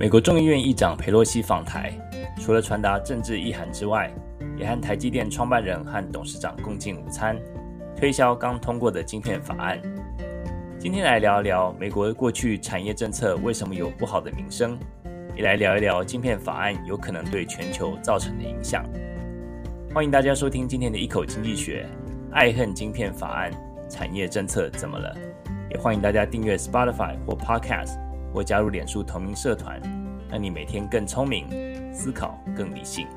美国众议院议长裴洛西访台，除了传达政治意涵之外，也和台积电创办人和董事长共进午餐，推销刚通过的晶片法案。今天来聊一聊美国过去产业政策为什么有不好的名声，也来聊一聊晶片法案有可能对全球造成的影响。欢迎大家收听今天的一口经济学，爱恨晶片法案，产业政策怎么了？也欢迎大家订阅 Spotify 或 Podcast。或加入脸书同名社团，让你每天更聪明，思考更理性。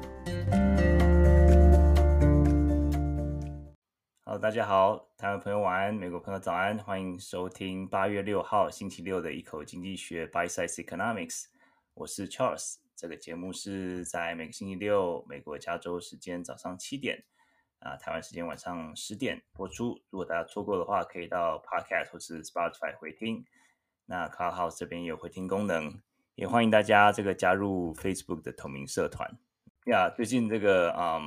Hello，大家好，台湾朋友晚安，美国朋友早安，欢迎收听八月六号星期六的一口经济学 Bite Size Economics，我是 Charles。这个节目是在每个星期六美国加州时间早上七点啊，台湾时间晚上十点播出。如果大家错过的话，可以到 Podcast 或是 Spotify 回听。那 Clubhouse 这边也有回听功能，也欢迎大家这个加入 Facebook 的同名社团。呀，最近这个嗯，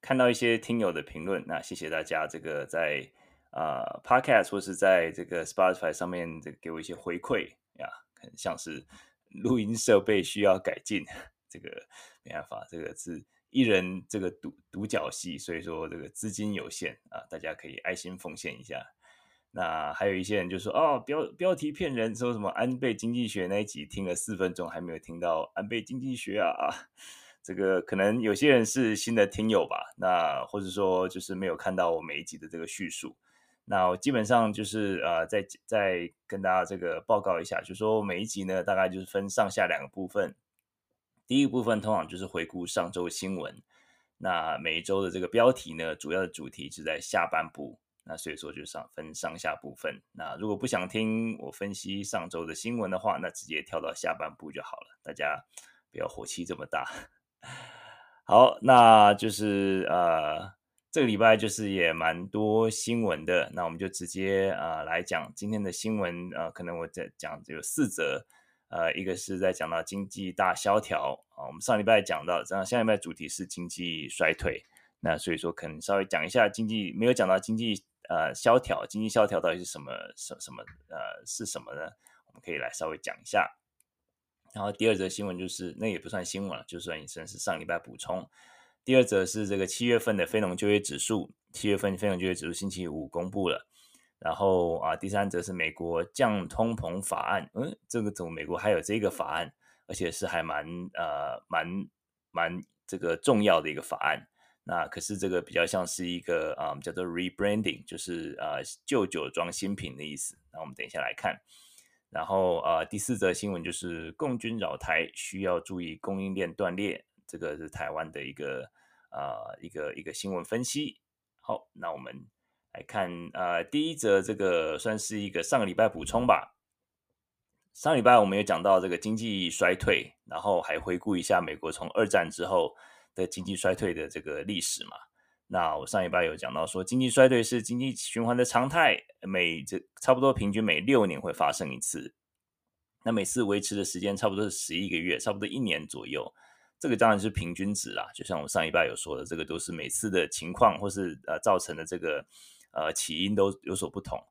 看到一些听友的评论，那谢谢大家这个在呃 Podcast 或是在这个 Spotify 上面这给我一些回馈呀，很像是录音设备需要改进，这个没办法，这个是一人这个独独角戏，所以说这个资金有限啊，大家可以爱心奉献一下。那还有一些人就说哦，标标题骗人，说什么安倍经济学那一集听了四分钟还没有听到安倍经济学啊，这个可能有些人是新的听友吧，那或者说就是没有看到我每一集的这个叙述。那我基本上就是呃，再再跟大家这个报告一下，就说每一集呢大概就是分上下两个部分，第一个部分通常就是回顾上周新闻，那每一周的这个标题呢，主要的主题是在下半部。那所以说就上分上下部分。那如果不想听我分析上周的新闻的话，那直接跳到下半部就好了。大家不要火气这么大。好，那就是呃，这个礼拜就是也蛮多新闻的。那我们就直接呃来讲今天的新闻。呃，可能我在讲有四则。呃，一个是在讲到经济大萧条啊，我们上礼拜讲到，这样下礼拜主题是经济衰退。那所以说可能稍微讲一下经济，没有讲到经济。呃，萧条，经济萧条到底是什么？什什么？呃，是什么呢？我们可以来稍微讲一下。然后第二则新闻就是，那也不算新闻了，就算算是上礼拜补充。第二则是这个七月份的非农就业指数，七月份非农就业指数星期五公布了。然后啊，第三则是美国降通膨法案，嗯，这个怎么美国还有这个法案，而且是还蛮呃蛮蛮这个重要的一个法案。那可是这个比较像是一个啊、嗯，叫做 rebranding，就是呃旧酒装新品的意思。那我们等一下来看。然后呃第四则新闻就是共军扰台，需要注意供应链断裂。这个是台湾的一个呃一个一个新闻分析。好，那我们来看呃第一则，这个算是一个上个礼拜补充吧。上礼拜我们有讲到这个经济衰退，然后还回顾一下美国从二战之后。的经济衰退的这个历史嘛，那我上一拜有讲到说，经济衰退是经济循环的常态，每这差不多平均每六年会发生一次，那每次维持的时间差不多是十一个月，差不多一年左右，这个当然是平均值啦。就像我上一拜有说的，这个都是每次的情况或是呃造成的这个呃起因都有所不同。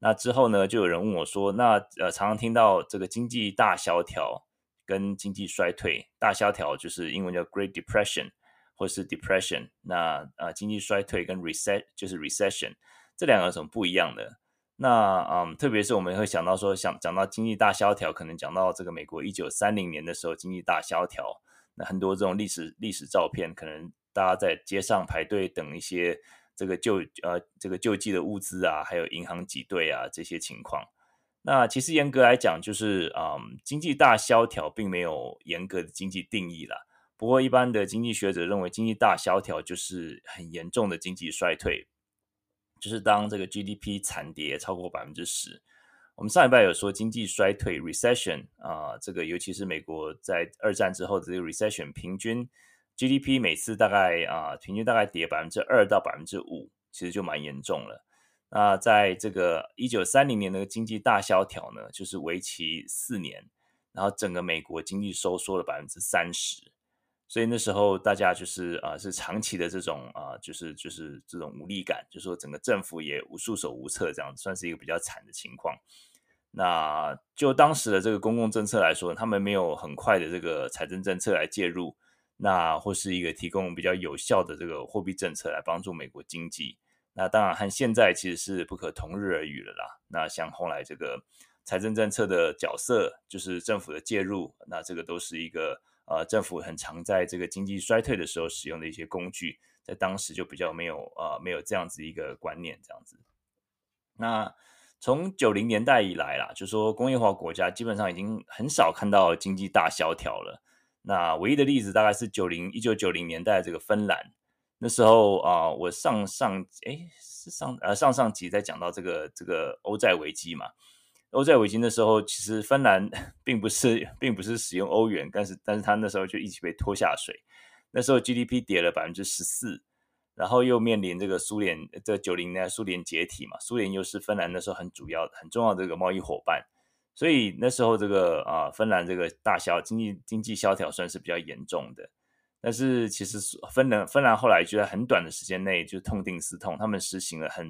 那之后呢，就有人问我说，那呃常常听到这个经济大萧条。跟经济衰退，大萧条就是英文叫 Great Depression，或是 Depression。那呃，经济衰退跟 Recession 就是 Recession，这两个有什么不一样的？那嗯，特别是我们会想到说，想讲到经济大萧条，可能讲到这个美国一九三零年的时候经济大萧条，那很多这种历史历史照片，可能大家在街上排队等一些这个救呃这个救济的物资啊，还有银行挤兑啊这些情况。那其实严格来讲，就是嗯，经济大萧条并没有严格的经济定义啦。不过，一般的经济学者认为，经济大萧条就是很严重的经济衰退，就是当这个 GDP 惨跌超过百分之十。我们上礼拜有说经济衰退 （recession） 啊、这个尤其是美国在二战之后的这个 recession，平均 GDP 每次大概啊、平均大概跌百分之二到百分之五，其实就蛮严重了。那在这个一九三零年的经济大萧条呢，就是为期四年，然后整个美国经济收缩了百分之三十，所以那时候大家就是啊、是长期的这种啊、就是就是这种无力感，就是说整个政府也无束手无策，这样算是一个比较惨的情况。那就当时的这个公共政策来说，他们没有很快的这个财政政策来介入，那或是一个提供比较有效的这个货币政策来帮助美国经济。那当然和现在其实是不可同日而语了啦。那像后来这个财政政策的角色，就是政府的介入，那这个都是一个呃政府很常在这个经济衰退的时候使用的一些工具，在当时就比较没有呃没有这样子一个观念这样子。那从九零年代以来啦，就说工业化国家基本上已经很少看到经济大萧条了。那唯一的例子大概是九零一九九零年代这个芬兰，那时候啊、我上上诶是上呃上上集在讲到这个这个欧债危机嘛。欧债危机的时候，其实芬兰 并不是并不是使用欧元，但是但是他那时候就一起被拖下水。那时候 GDP 跌了百分之十四。然后又面临这个苏联，这九零年代苏联解体嘛，苏联又是芬兰那时候很主要、很重要的这个贸易伙伴，所以那时候这个啊，芬兰这个大萧经济经济萧条算是比较严重的。但是其实芬兰芬兰后来就在很短的时间内就痛定思痛，他们实行了很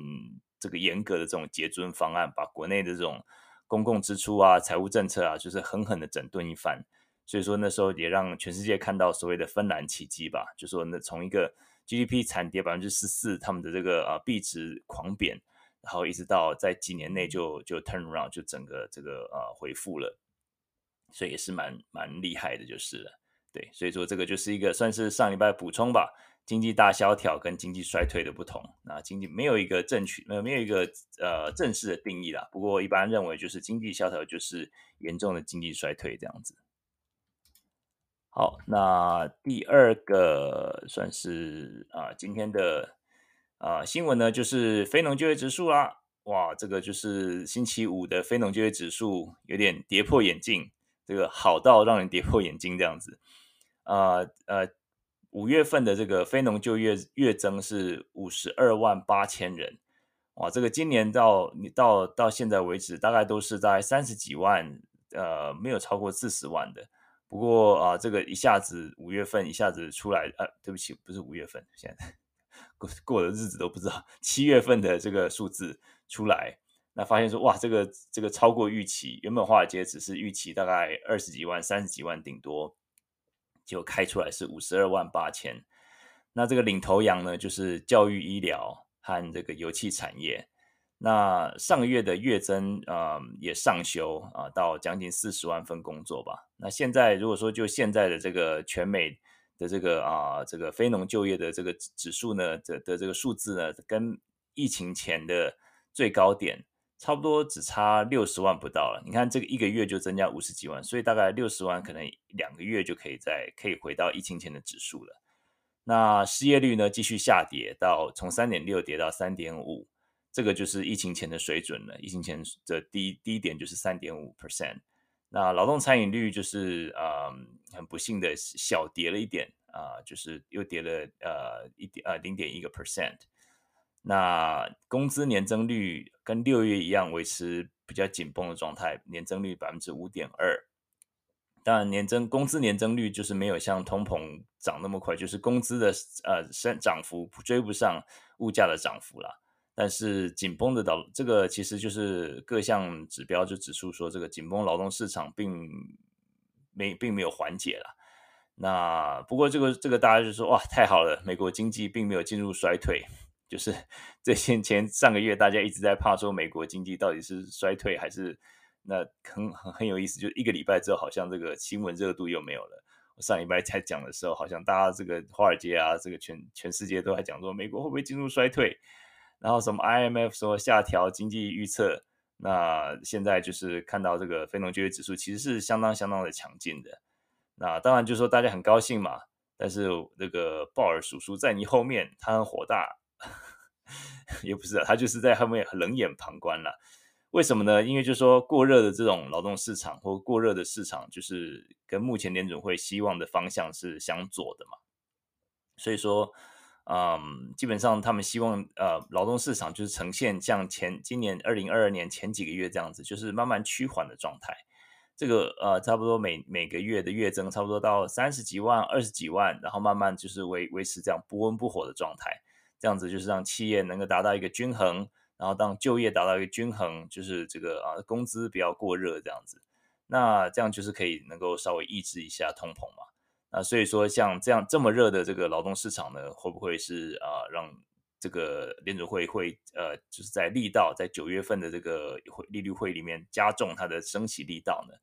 这个严格的这种节尊方案，把国内的这种公共支出啊、财务政策啊，就是狠狠的整顿一番。所以说那时候也让全世界看到所谓的芬兰奇迹吧，就说那从一个。GDP 惨跌百分之十四，他们的这个啊币值狂贬，然后一直到在几年内就就 turn around，就整个这个啊恢复了，所以也是蛮蛮厉害的，就是了。对，所以说这个就是一个算是上礼拜补充吧，经济大萧条跟经济衰退的不同。那经济没有一个正确，没有没有一个呃正式的定义啦。不过一般认为就是经济萧条就是严重的经济衰退这样子。好，那第二个算是啊，今天的啊新闻呢，就是非农就业指数啦。哇，这个就是星期五的非农就业指数有点跌破眼镜，这个好到让人跌破眼镜这样子。啊呃，五月份的这个非农就业月增是五十二万八千人。哇，这个今年到你到到现在为止，大概都是在三十几万，呃，没有超过四十万的。不过啊，这个一下子五月份一下子出来，呃、啊，对不起，不是五月份，现在过过的日子都不知道。七月份的这个数字出来，那发现说哇，这个这个超过预期，原本华尔街只是预期大概二十几万、三十几万顶多，结果开出来是五十二万八千。那这个领头羊呢，就是教育、医疗和这个油气产业。那上个月的月增啊、也上修啊、到将近四十万份工作吧。那现在如果说就现在的这个全美的这个啊、这个非农就业的这个指数呢的的这个数字呢，跟疫情前的最高点差不多只差六十万不到了。你看这个一个月就增加五十几万，所以大概六十万可能两个月就可以再可以回到疫情前的指数了。那失业率呢继续下跌到从三点六跌到三点五。这个就是疫情前的水准了，疫情前的低低点就是三点五 percent。那劳动参与率就是啊、很不幸的小跌了一点啊、就是又跌了呃一点呃零点一个 percent。那工资年增率跟六月一样维持比较紧绷的状态，年增率百分之五点二。当然，年增工资年增率就是没有像通膨涨那么快，就是工资的呃升涨幅追不上物价的涨幅了。但是紧绷的导，这个其实就是各项指标就指出说，这个紧绷劳动市场并没并没有缓解了。那不过这个这个大家就说哇，太好了，美国经济并没有进入衰退。就是 这些前上个月大家一直在怕说美国经济到底是衰退还是那很很很有意思，就一个礼拜之后好像这个新闻热度又没有了。我上礼拜才讲的时候，好像大家这个华尔街啊，这个全全世界都在讲说美国会不会进入衰退。然后什么 IMF 说下调经济预测，那现在就是看到这个非农就业指数其实是相当相当的强劲的。那当然就是说大家很高兴嘛，但是那个鲍尔叔叔在你后面，他很火大，也不是啊，他就是在后面冷眼旁观了。为什么呢？因为就是说过热的这种劳动市场或过热的市场，就是跟目前联准会希望的方向是相左的嘛，所以说。嗯，基本上他们希望呃，劳动市场就是呈现像前今年二零二二年前几个月这样子，就是慢慢趋缓的状态。这个呃，差不多每每个月的月增差不多到三十几万、二十几万，然后慢慢就是维维持这样不温不火的状态。这样子就是让企业能够达到一个均衡，然后当就业达到一个均衡，就是这个啊工资不要过热这样子，那这样就是可以能够稍微抑制一下通膨嘛。那所以说像这样这么热的这个劳动市场呢，会不会是啊让这个联储会会呃就是在力道在九月份的这个会利率会里面加重它的升息力道呢？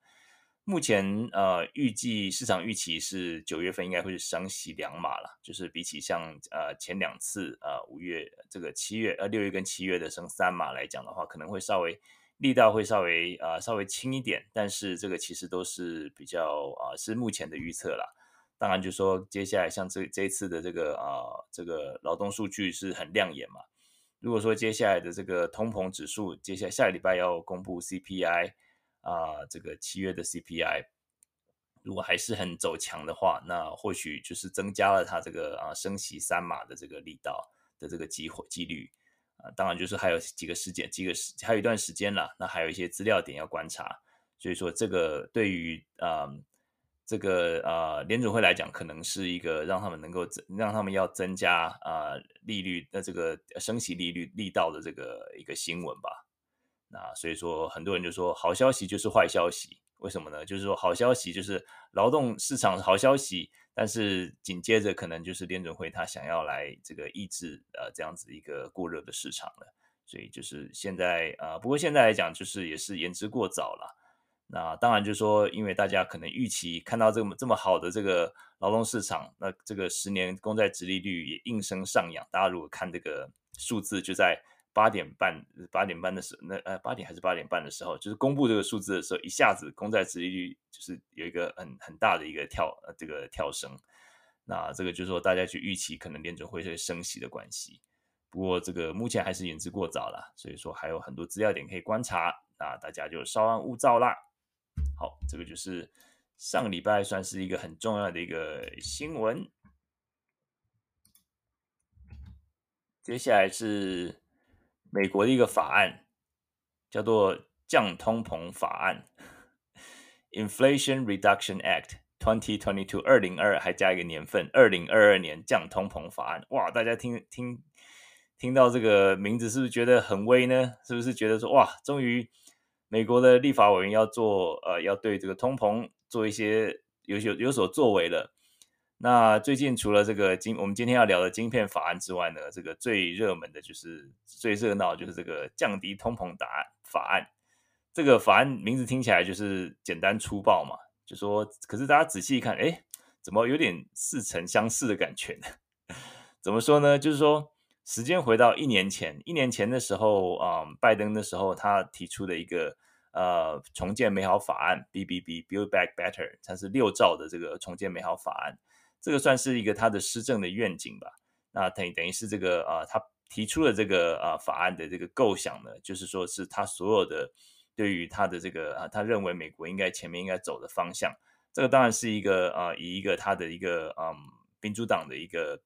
目前呃，预计市场预期是九月份应该会是升息两码了，就是比起像呃前两次呃五月这个七月呃六月跟七月的升三码来讲的话，可能会稍微力道会稍微呃稍微轻一点，但是这个其实都是比较啊、是目前的预测啦。当然就说接下来像这这次的这个啊、这个劳动数据是很亮眼嘛，如果说接下来的这个通膨指数，接下来下个礼拜要公布 CPI。啊、这个七月的 CPI 如果还是很走强的话，那或许就是增加了它这个啊升息三码的这个力道的这个机会几率啊。当然，就是还有几个时间，几个时还有一段时间了，那还有一些资料点要观察。所以说，这个对于啊这个啊联准会来讲，可能是一个让他们能够增让他们要增加啊利率的这个升息利率力道的这个一个新闻吧。那所以说，很多人就说好消息就是坏消息，为什么呢？就是说好消息就是劳动市场好消息，但是紧接着可能就是联准会他想要来这个抑制呃这样子一个过热的市场了。所以就是现在啊、呃，不过现在来讲就是也是言之过早了。那当然就是说，因为大家可能预期看到这么这么好的这个劳动市场，那这个十年公债殖利率也应声上扬。大家如果看这个数字，就在。八点半，八点半的时候，那呃，八点还是八点半的时候，就是公布这个数字的时候，一下子公债殖利率就是有一个很很大的一个跳，呃，这个跳升。那这个就是说，大家去预期可能联准会是升息的关系。不过这个目前还是言之过早了，所以说还有很多资料点可以观察。那大家就稍安勿躁啦。好，这个就是上礼拜算是一个很重要的一个新闻。接下来是。美国的一个法案叫做降通膨法案 （Inflation Reduction Act 2022），二零二还加一个年份，二零二二年降通膨法案。哇，大家听听听到这个名字，是不是觉得很威呢？是不是觉得说哇，终于美国的立法委员要做呃，要对这个通膨做一些有有有所作为了？那最近除了这个今我们今天要聊的晶片法案之外呢，这个最热门的就是最热闹就是这个降低通膨答案法案。这个法案名字听起来就是简单粗暴嘛，就说可是大家仔细一看，哎，怎么有点似曾相识的感觉呢？怎么说呢？就是说时间回到一年前，一年前的时候啊、拜登的时候他提出的一个呃重建美好法案 BBB Build Back Better，它是六兆的这个重建美好法案。这个算是一个他的施政的愿景吧。那等于等于是这个啊、他提出了这个啊、法案的这个构想呢，就是说是他所有的对于他的这个啊，他认为美国应该前面应该走的方向。这个当然是一个啊、以一个他的一个嗯民主党的一个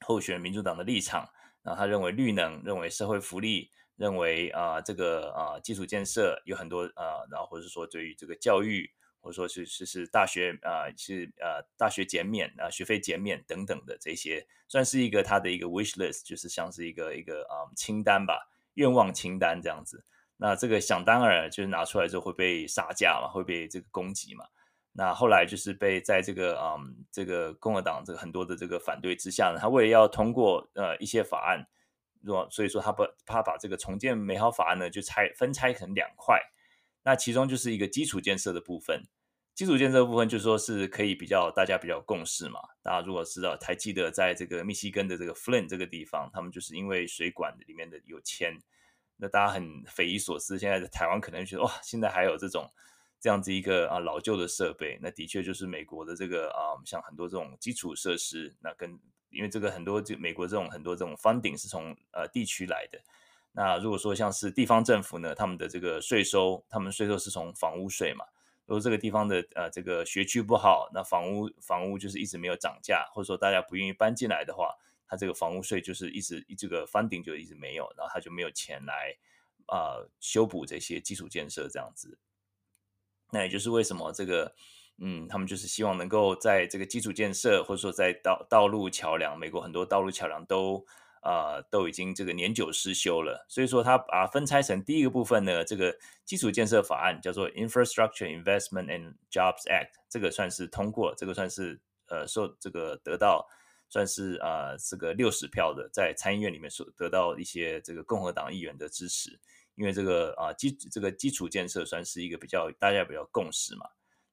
候选民主党的立场。然后他认为绿能，认为社会福利，认为啊、这个啊、基础建设有很多啊、然后或者说对于这个教育。或者说是是是大学啊、呃，是呃大学减免啊、学费减免等等的这些，算是一个他的一个 wish list，就是像是一个一个啊、清单吧，愿望清单这样子。那这个想当然就是拿出来之后会被杀价嘛，会被这个攻击嘛。那后来就是被在这个嗯、这个共和党这个很多的这个反对之下呢，他为了要通过呃一些法案，若所以说他把他把这个重建美好法案呢就拆分拆成两块。那其中就是一个基础建设的部分，基础建设部分就是说是可以比较大家比较共识嘛。大家如果知道，还记得在这个密西根的这个 Flint 这个地方，他们就是因为水管里面的有铅，那大家很匪夷所思。现在的台湾可能觉得哇，现在还有这种这样子一个啊老旧的设备，那的确就是美国的这个啊，像很多这种基础设施，那跟因为这个很多就美国这种很多这种 funding 是从呃地区来的。那如果说像是地方政府呢，他们的这个税收，他们税收是从房屋税嘛。如果这个地方的呃这个学区不好，那房屋房屋就是一直没有涨价，或者说大家不愿意搬进来的话，他这个房屋税就是一直这个翻顶就一直没有，然后他就没有钱来啊、修补这些基础建设这样子。那也就是为什么这个嗯，他们就是希望能够在这个基础建设，或者说在道道路桥梁，美国很多道路桥梁都。呃都已经这个年久失修了。所以说，它把它分拆成第一个部分呢，这个基础建设法案叫做 Infrastructure Investment and Jobs Act，这个算是通过，这个算是呃受这个得到算是啊、呃、这个六十票的，在参议院里面所得到一些这个共和党议员的支持，因为这个啊基这个基础建设算是一个比较大家比较共识嘛。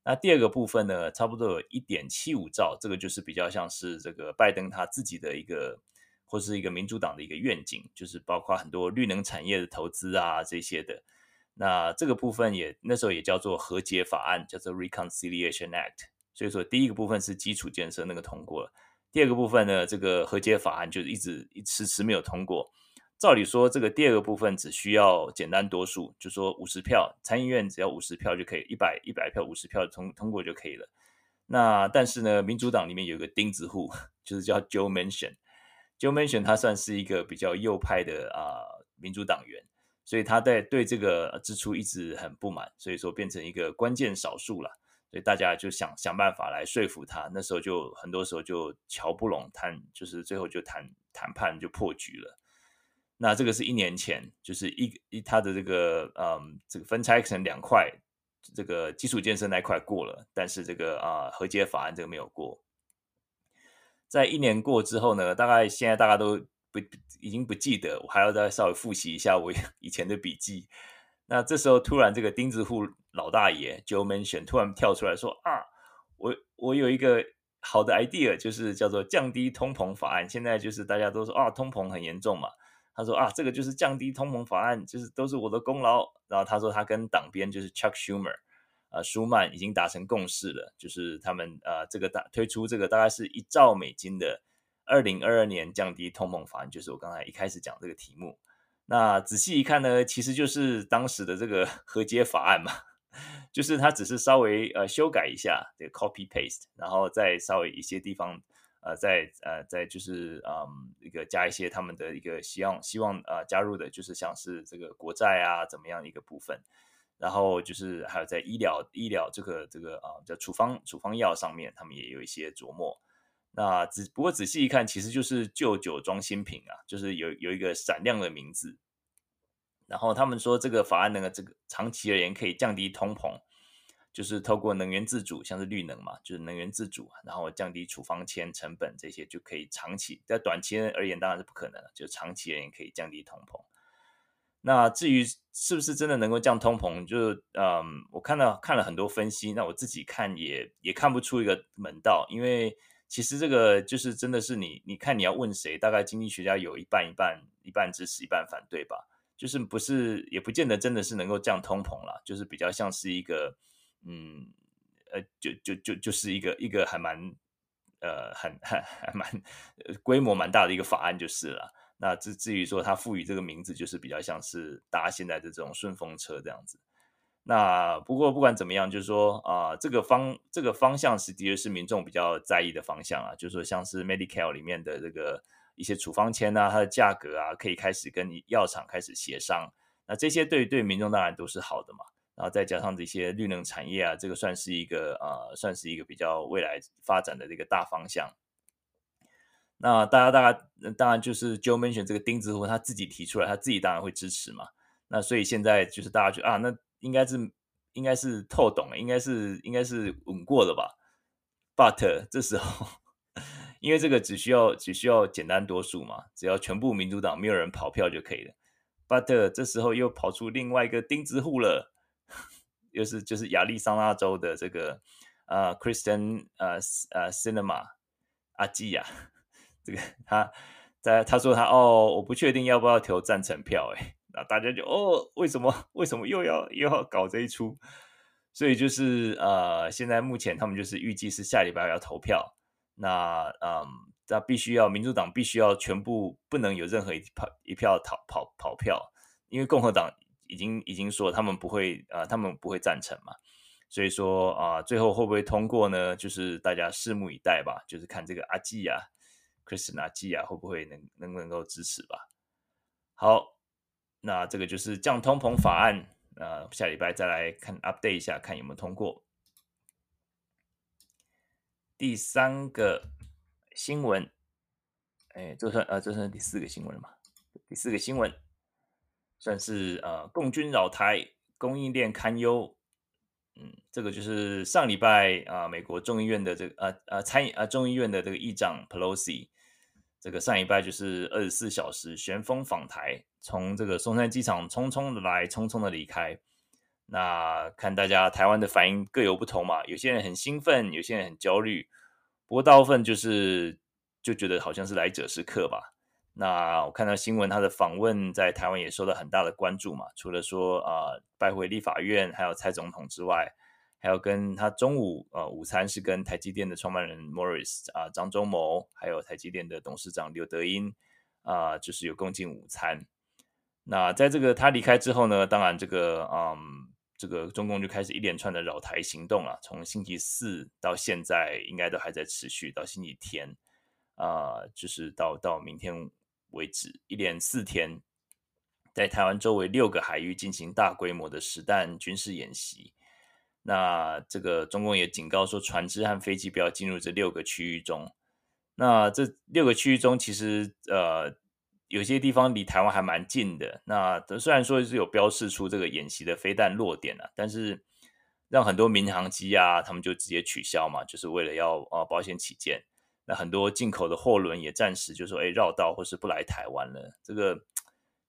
那第二个部分呢，差不多有一点七五兆，这个就是比较像是这个拜登他自己的一个，或是一个民主党的一个愿景，就是包括很多绿能产业的投资啊这些的。那这个部分也那时候也叫做和解法案，叫做 Reconciliation Act。所以说第一个部分是基础建设那个通过了，第二个部分呢，这个和解法案就一直一迟迟没有通过。照理说，这个第二个部分只需要简单多数，就说五十票，参议院只要五十票就可以，一百一百票五十票通通过就可以了。那但是呢，民主党里面有一个钉子户，就是叫 Joe Manchin。Joe Manchin 他算是一个比较右派的啊、民主党员，所以他在对这个支出一直很不满，所以说变成一个关键少数了。所以大家就想想办法来说服他。那时候就很多时候就乔不拢谈，就是最后就谈谈判就破局了。那这个是一年前，就是一一他的这个嗯，这个分拆成两块，这个基础建设那块过了，但是这个啊和解法案这个没有过。在一年过之后呢，大概现在大家都不已经不记得，我还要再稍微复习一下我 以前的笔记。那这时候突然这个钉子户老大爷 Joe Manchin 突然跳出来说啊，我我有一个好的 idea，就是叫做降低通膨法案。现在就是大家都说啊，通膨很严重嘛。他说啊，这个就是降低通膨法案，就是都是我的功劳。然后他说他跟党鞭就是 Chuck Schumer，呃，舒曼已经达成共识了，就是他们呃这个大推出这个大概是一兆美金的二零二二年降低通膨法案，就是我刚才一开始讲这个题目。那仔细一看呢，其实就是当时的这个 和解法案嘛，就是他只是稍微呃修改一下这个 copy paste，然后再稍微一些地方。呃，再呃，再就是嗯，一个加一些他们的一个希望，希望呃加入的，就是像是这个国债啊，怎么样一个部分，然后就是还有在医疗医疗这个这个啊，叫处方处方药上面，他们也有一些琢磨。那只不过仔细一看，其实就是旧酒装新品啊，就是有有一个闪亮的名字。然后他们说这个法案呢，这个长期而言可以降低通膨。就是透过能源自主，像是绿能嘛，就是能源自主，然后降低处方签成本，这些就可以长期。在短期而言当然是不可能的，就长期而言可以降低通膨。那至于是不是真的能够降通膨，就是嗯，我看到看了很多分析，那我自己看也也看不出一个门道，因为其实这个就是真的是你你看你要问谁，大概经济学家有一半一半一半支持一半反对吧，就是不是也不见得真的是能够降通膨啦，就是比较像是一个。嗯，呃，就就就就是一个一个还蛮，呃，很还还蛮规模蛮大的一个法案就是了。那至至于说它赋予这个名字，就是比较像是搭现在的这种顺风车这样子。那不过不管怎么样，就是说啊、这个方这个方向是的确是民众比较在意的方向啊。就是说像是 Medicare 里面的这个一些处方签啊，它的价格啊，可以开始跟药厂开始协商。那这些对对民众当然都是好的嘛。然后再加上这些绿能产业啊，这个算是一个呃，算是一个比较未来发展的这个大方向。那大家大家当然就是 Joe Mention 这个钉子户他自己提出来，他自己当然会支持嘛。那所以现在就是大家觉得啊，那应该是应该是透懂了，应该是应该是稳过了吧。But 这时候，因为这个只需要只需要简单多数嘛，只要全部民主党没有人跑票就可以了。But 这时候又跑出另外一个钉子户了。又是就是亚利桑那州的这个啊呃，Kristen 呃呃 Cinema 阿基亚，这个他在他说他哦，我不确定要不要投赞成票哎，那大家就哦，为什么为什么又要又要搞这一出？所以就是呃，现在目前他们就是预计是下礼拜要投票，那嗯，那必须要民主党必须要全部不能有任何一票一票逃跑跑票，因为共和党。已经已经说他们不会啊、他们不会赞成嘛，所以说啊、最后会不会通过呢？就是大家拭目以待吧，就是看这个阿基亚，Kristen 阿基亚会不会能能不能够支持吧。好，那这个就是降通膨法案，呃，下礼拜再来看 update 一下，看有没有通过。第三个新闻，哎，这算啊，这算第四个新闻了嘛？第四个新闻算是呃，共军扰台，供应链堪忧。嗯，这个就是上礼拜啊、呃，美国众议院的这个呃呃参议啊众议院的这个议长 Pelosi，这个上礼拜就是二十四小时旋风访台，从这个松山机场匆匆的来，匆匆的离开。那看大家台湾的反应各有不同嘛，有些人很兴奋，有些人很焦虑。不过大部分就是就觉得好像是来者是客吧。那我看到新闻，他的访问在台湾也受到很大的关注嘛。除了说啊、拜会立法院，还有蔡总统之外，还有跟他中午呃午餐是跟台积电的创办人 Morris 啊、张忠谋，还有台积电的董事长刘德音啊、就是有共进午餐。那在这个他离开之后呢，当然这个嗯，这个中共就开始一连串的扰台行动了，从星期四到现在应该都还在持续，到星期天啊、就是到到明天。为止，一连四天，在台湾周围六个海域进行大规模的实弹军事演习。那这个中共也警告说，船只和飞机不要进入这六个区域中。那这六个区域中，其实呃，有些地方离台湾还蛮近的。那虽然说是有标示出这个演习的飞弹落点了，但是让很多民航机啊，他们就直接取消嘛，就是为了要啊保险起见。那很多进口的货轮也暂时就说，哎，绕道或是不来台湾了。这个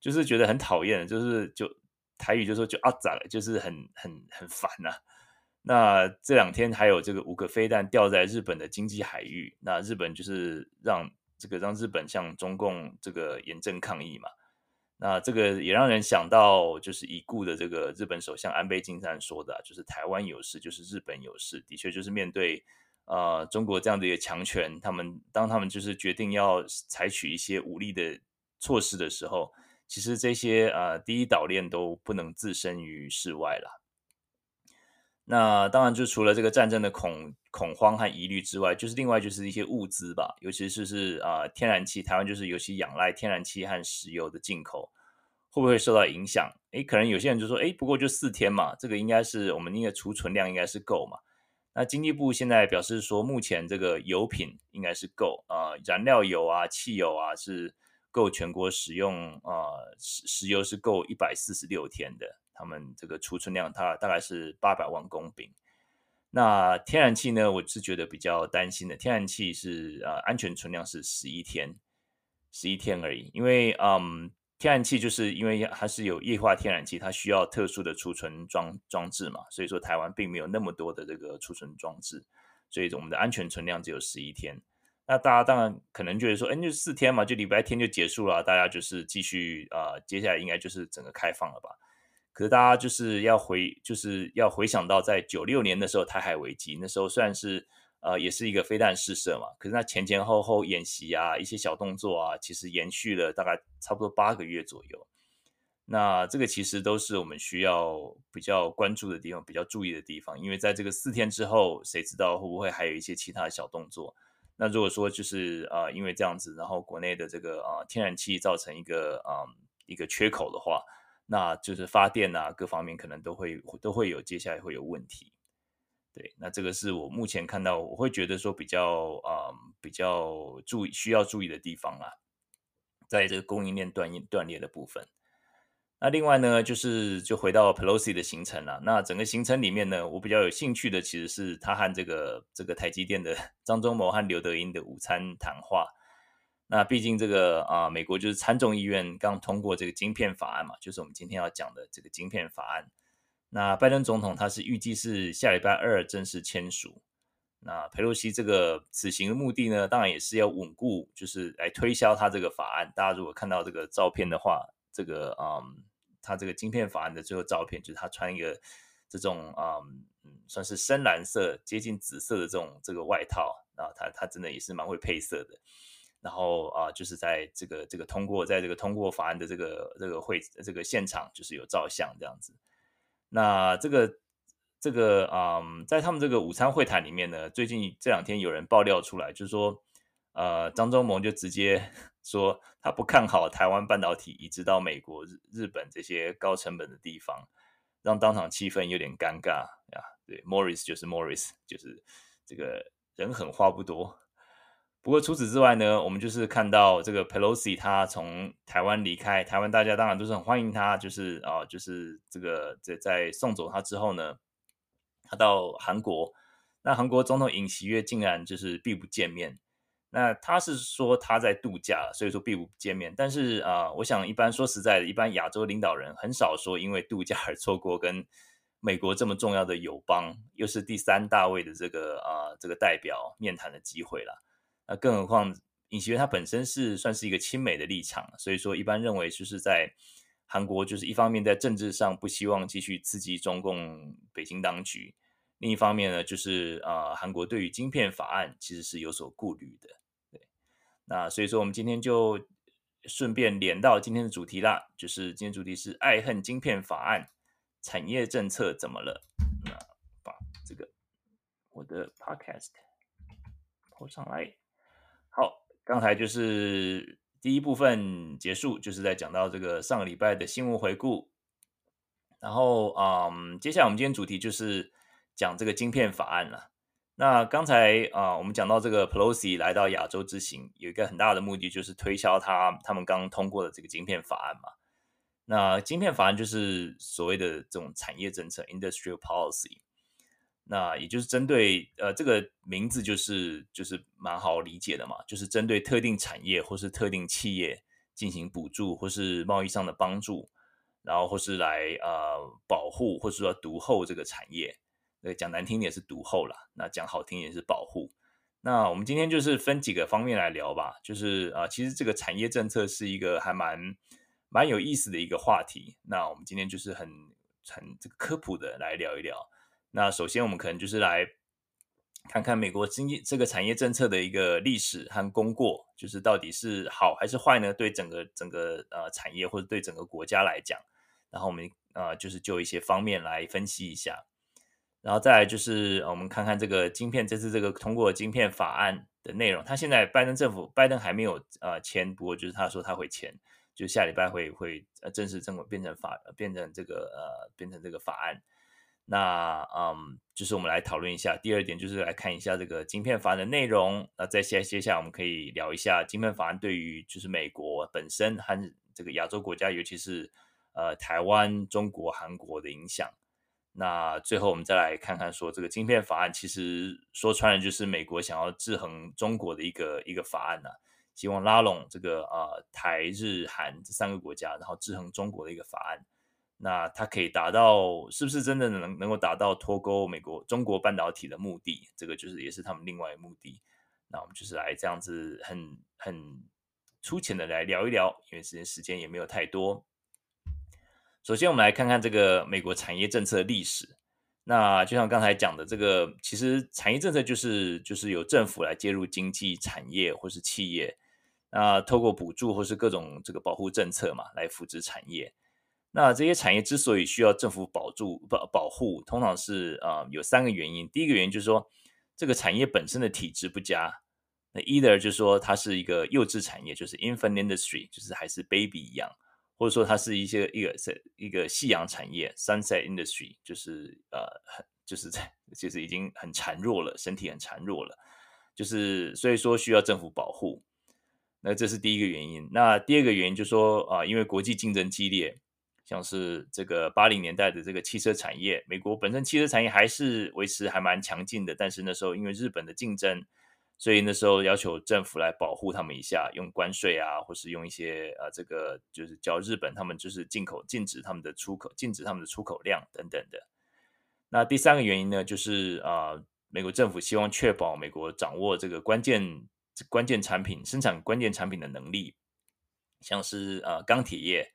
就是觉得很讨厌，就是就台语就说就啊咋了，就是很很很烦呐、那这两天还有这个五个飞弹掉在日本的经济海域，那日本就是让这个让日本向中共这个严正抗议嘛。那这个也让人想到，就是已故的这个日本首相安倍晋三说的，就是台湾有事就是日本有事，的确就是面对。呃，中国这样的一个强权，他们当他们就是决定要采取一些武力的措施的时候，其实这些呃第一岛链都不能置身于事外了。那当然，就除了这个战争的恐恐慌和疑虑之外，就是另外就是一些物资吧，尤其是是啊、呃、天然气，台湾就是尤其仰赖天然气和石油的进口，会不会受到影响？诶，可能有些人就说，诶，不过就四天嘛，这个应该是我们那个储存量应该是够嘛。那经济部现在表示说，目前这个油品应该是够啊、呃，燃料油啊、汽油啊是够全国使用啊，石、石油是够一百四十六天的，他们这个储存量它大概是八百万公吨。那天然气呢，我是觉得比较担心的，天然气是呃安全存量是十一天，十一天而已，因为嗯。天然气就是因为它是有液化天然气，它需要特殊的储存装装置嘛，所以说台湾并没有那么多的这个储存装置，所以我们的安全存量只有十一天。那大家当然可能觉得说，哎，就四天嘛，就礼拜天就结束了，大家就是继续啊、呃，接下来应该就是整个开放了吧？可是大家就是要回，就是要回想到在九六年的时候台海危机，那时候虽然是。呃，也是一个飞弹试射嘛，可是那前前后后演习啊，一些小动作啊，其实延续了大概差不多八个月左右。那这个其实都是我们需要比较关注的地方，比较注意的地方，因为在这个四天之后，谁知道会不会还有一些其他的小动作？那如果说就是啊、因为这样子，然后国内的这个啊、天然气造成一个啊、一个缺口的话，那就是发电啊各方面可能都会都会有接下来会有问题。对，那这个是我目前看到，我会觉得说比较啊、嗯，比较注意需要注意的地方啦，在这个供应链断断裂的部分。那另外呢，就是就回到 Pelosi 的行程了。那整个行程里面呢，我比较有兴趣的其实是他和这个这个台积电的 张忠谋和刘德英的午餐谈话。那毕竟这个啊，美国就是参众议院刚通过这个晶片法案嘛，就是我们今天要讲的这个晶片法案。那拜登总统他是预计是下礼拜二正式签署。那佩洛西这个此行的目的呢，当然也是要稳固，就是来推销他这个法案。大家如果看到这个照片的话，这个嗯，他这个晶片法案的最后照片，就是他穿一个这种嗯算是深蓝色接近紫色的这种这个外套。然后他他真的也是蛮会配色的。然后啊，就是在这个这个通过在这个通过法案的这个这个会这个现场，就是有照相这样子。那这个这个嗯，在他们这个午餐会谈里面呢，最近这两天有人爆料出来，就是说，呃，张忠谋就直接 说他不看好台湾半导体移植到美国、日日本这些高成本的地方，让当场气氛有点尴尬呀。对，Morris 就是 Morris，就是这个人狠话不多。不过除此之外呢，我们就是看到这个 Pelosi 他从台湾离开，台湾大家当然都是很欢迎他，就是啊、就是这个在在送走他之后呢，他到韩国，那韩国总统尹锡悦竟然就是避不见面。那他是说他在度假，所以说避不见面。但是啊、我想一般说实在的，一般亚洲领导人很少说因为度假而错过跟美国这么重要的友邦，又是第三大位的这个啊、这个代表面谈的机会了。那更何况尹锡悦他本身是算是一个亲美的立场，所以说一般认为就是在韩国就是一方面在政治上不希望继续刺激中共北京当局，另一方面呢就是啊、韩国对于晶片法案其实是有所顾虑的。对那所以说，我们今天就顺便连到今天的主题啦，就是今天主题是爱恨晶片法案，产业政策怎么了？那把这个我的 podcast 拖上来。好，刚才就是第一部分结束，就是在讲到这个上个礼拜的新闻回顾。然后，嗯，接下来我们今天主题就是讲这个晶片法案了。那刚才啊、我们讲到这个 Pelosi 来到亚洲之行，有一个很大的目的，就是推销他他们刚通过的这个晶片法案嘛。那晶片法案就是所谓的这种产业政策 （industrial policy）。那也就是针对呃这个名字就是就是蛮好理解的嘛，就是针对特定产业或是特定企业进行补助或是贸易上的帮助，然后或是来呃保护或是说独后这个产业。讲难听点是独后啦，那讲好听也是保护。那我们今天就是分几个方面来聊吧，就是啊、其实这个产业政策是一个还蛮蛮有意思的一个话题。那我们今天就是很很这个科普的来聊一聊。那首先我们可能就是来看看美国经济这个产业政策的一个历史和功过，就是到底是好还是坏呢？对整个整个呃产业或者对整个国家来讲，然后我们呃就是就一些方面来分析一下。然后再来就是，我们看看这个晶片，这次这个通过晶片法案的内容。他现在拜登政府，拜登还没有呃签，不过就是他说他会签，就下礼拜会会呃正式正变成法，变成这个呃变成这个法案。那嗯，就是我们来讨论一下。第二点就是来看一下这个晶片法案的内容。那在下接下来我们可以聊一下晶片法案对于就是美国本身和这个亚洲国家，尤其是呃台湾、中国、韩国的影响。那最后我们再来看看，说这个晶片法案其实说穿了就是美国想要制衡中国的一个一个法案呐、啊，希望拉拢这个呃台日韩这三个国家，然后制衡中国的一个法案。那它可以达到是不是真的能能够达到脱钩美国中国半导体的目的？这个就是也是他们另外的目的。那我们就是来这样子很很粗浅的来聊一聊，因为时间时间也没有太多。首先，我们来看看这个美国产业政策的历史。那就像刚才讲的，这个其实产业政策就是就是由政府来介入经济产业或是企业，那透过补助或是各种这个保护政策嘛，来扶持产业。那这些产业之所以需要政府保住保保护，通常是啊、呃、有三个原因。第一个原因就是说，这个产业本身的体质不佳。那 either 就是说它是一个幼稚产业，就是 infant industry，就是还是 baby 一样。或者说它是一些一个是一个夕阳产业 （sunset industry），就是呃就是在就是已经很孱弱了，身体很孱弱了，就是所以说需要政府保护。那这是第一个原因。那第二个原因就是说啊、因为国际竞争激烈，像是这个八零年代的这个汽车产业，美国本身汽车产业还是维持还蛮强劲的，但是那时候因为日本的竞争。所以那时候要求政府来保护他们一下，用关税啊，或是用一些呃，这个就是叫日本他们就是进口禁止他们的出口，禁止他们的出口量等等的。那第三个原因呢，就是啊、美国政府希望确保美国掌握这个关键关键产品生产关键产品的能力，像是呃钢铁业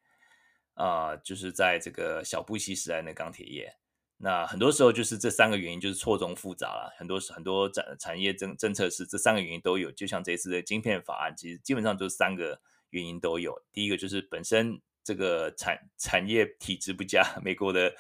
啊、就是在这个小布希时代的钢铁业。那很多时候就是这三个原因就是错综复杂了，很多很多产产业政政策是这三个原因都有，就像这次的晶片法案，其实基本上就是三个原因都有。第一个就是本身这个产产业体质不佳，美国的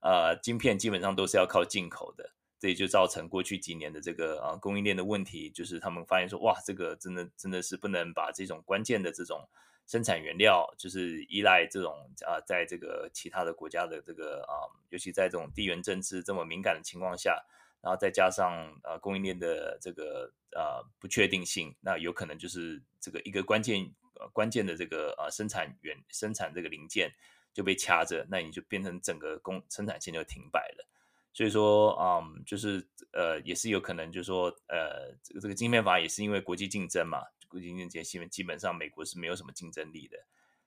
呃晶片基本上都是要靠进口的，这也就造成过去几年的这个呃供应链的问题，就是他们发现说哇，这个真的真的是不能把这种关键的这种。生产原料就是依赖这种啊，在这个其他的国家的这个啊，尤其在这种地缘政治这么敏感的情况下，然后再加上呃供应链的这个呃不确定性，那有可能就是这个一个关键关键的这个呃生产原生产这个零件就被掐着，那你就变成整个工生产线就停摆了。所以说，嗯，就是呃也是有可能，就是说呃这个这个晶片法也是因为国际竞争嘛，国际竞争基本基本上美国是没有什么竞争力的，